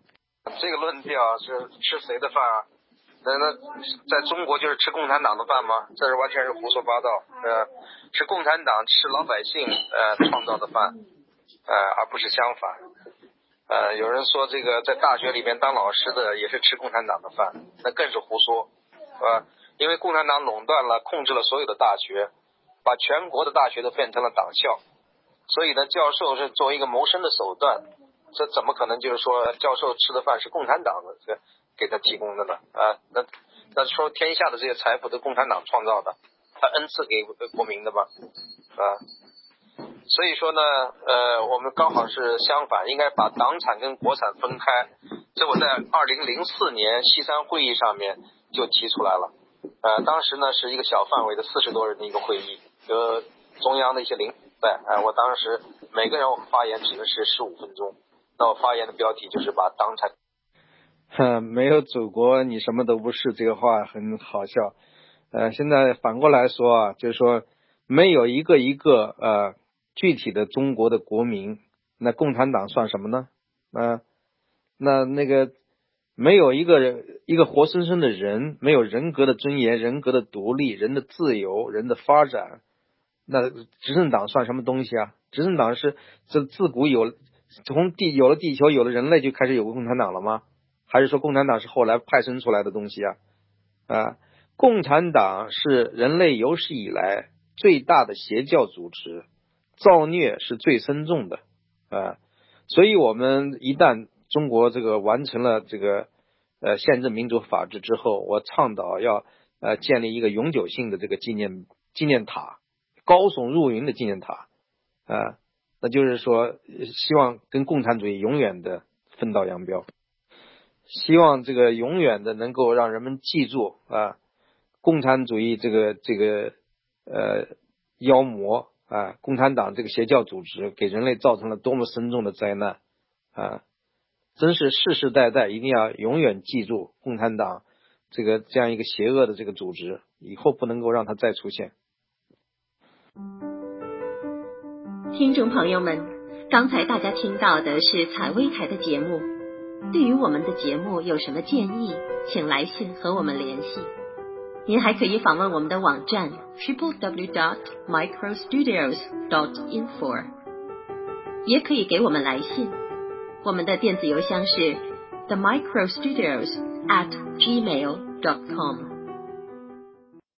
这个论调是吃谁的饭啊？那那在中国就是吃共产党的饭吗？这是完全是胡说八道。呃，是共产党吃老百姓呃创造的饭，呃，而不是相反。呃，有人说这个在大学里面当老师的也是吃共产党的饭，那更是胡说，是吧？因为共产党垄断了、控制了所有的大学，把全国的大学都变成了党校，所以呢，教授是作为一个谋生的手段，这怎么可能就是说教授吃的饭是共产党的？这？给他提供的呢啊，那那说天下的这些财富都共产党创造的，他恩赐给国民的嘛啊，所以说呢呃我们刚好是相反，应该把党产跟国产分开。这我在二零零四年西山会议上面就提出来了，呃当时呢是一个小范围的四十多人的一个会议，有中央的一些领导，哎我当时每个人我们发言只能是十五分钟，那我发言的标题就是把党产。哼，没有祖国，你什么都不是。这个话很好笑。呃，现在反过来说啊，就是说，没有一个一个呃具体的中国的国民，那共产党算什么呢？啊，那那个没有一个人，一个活生生的人，没有人格的尊严、人格的独立、人的自由、人的发展，那执政党算什么东西啊？执政党是这自古有，从地有了地球，有了人类就开始有个共产党了吗？还是说共产党是后来派生出来的东西啊？啊，共产党是人类有史以来最大的邪教组织，造孽是最深重的啊。所以，我们一旦中国这个完成了这个呃宪政民主法治之后，我倡导要呃建立一个永久性的这个纪念纪念塔，高耸入云的纪念塔啊，那就是说希望跟共产主义永远的分道扬镳。希望这个永远的能够让人们记住啊，共产主义这个这个呃妖魔啊，共产党这个邪教组织给人类造成了多么深重的灾难啊！真是世世代代一定要永远记住共产党这个这样一个邪恶的这个组织，以后不能够让它再出现。听众朋友们，刚才大家听到的是采薇台的节目。对于我们的节目有什么建议，请来信和我们联系。您还可以访问我们的网站 triple w dot micro studios dot info，也可以给我们来信。我们的电子邮箱是 the micro studios at gmail dot com。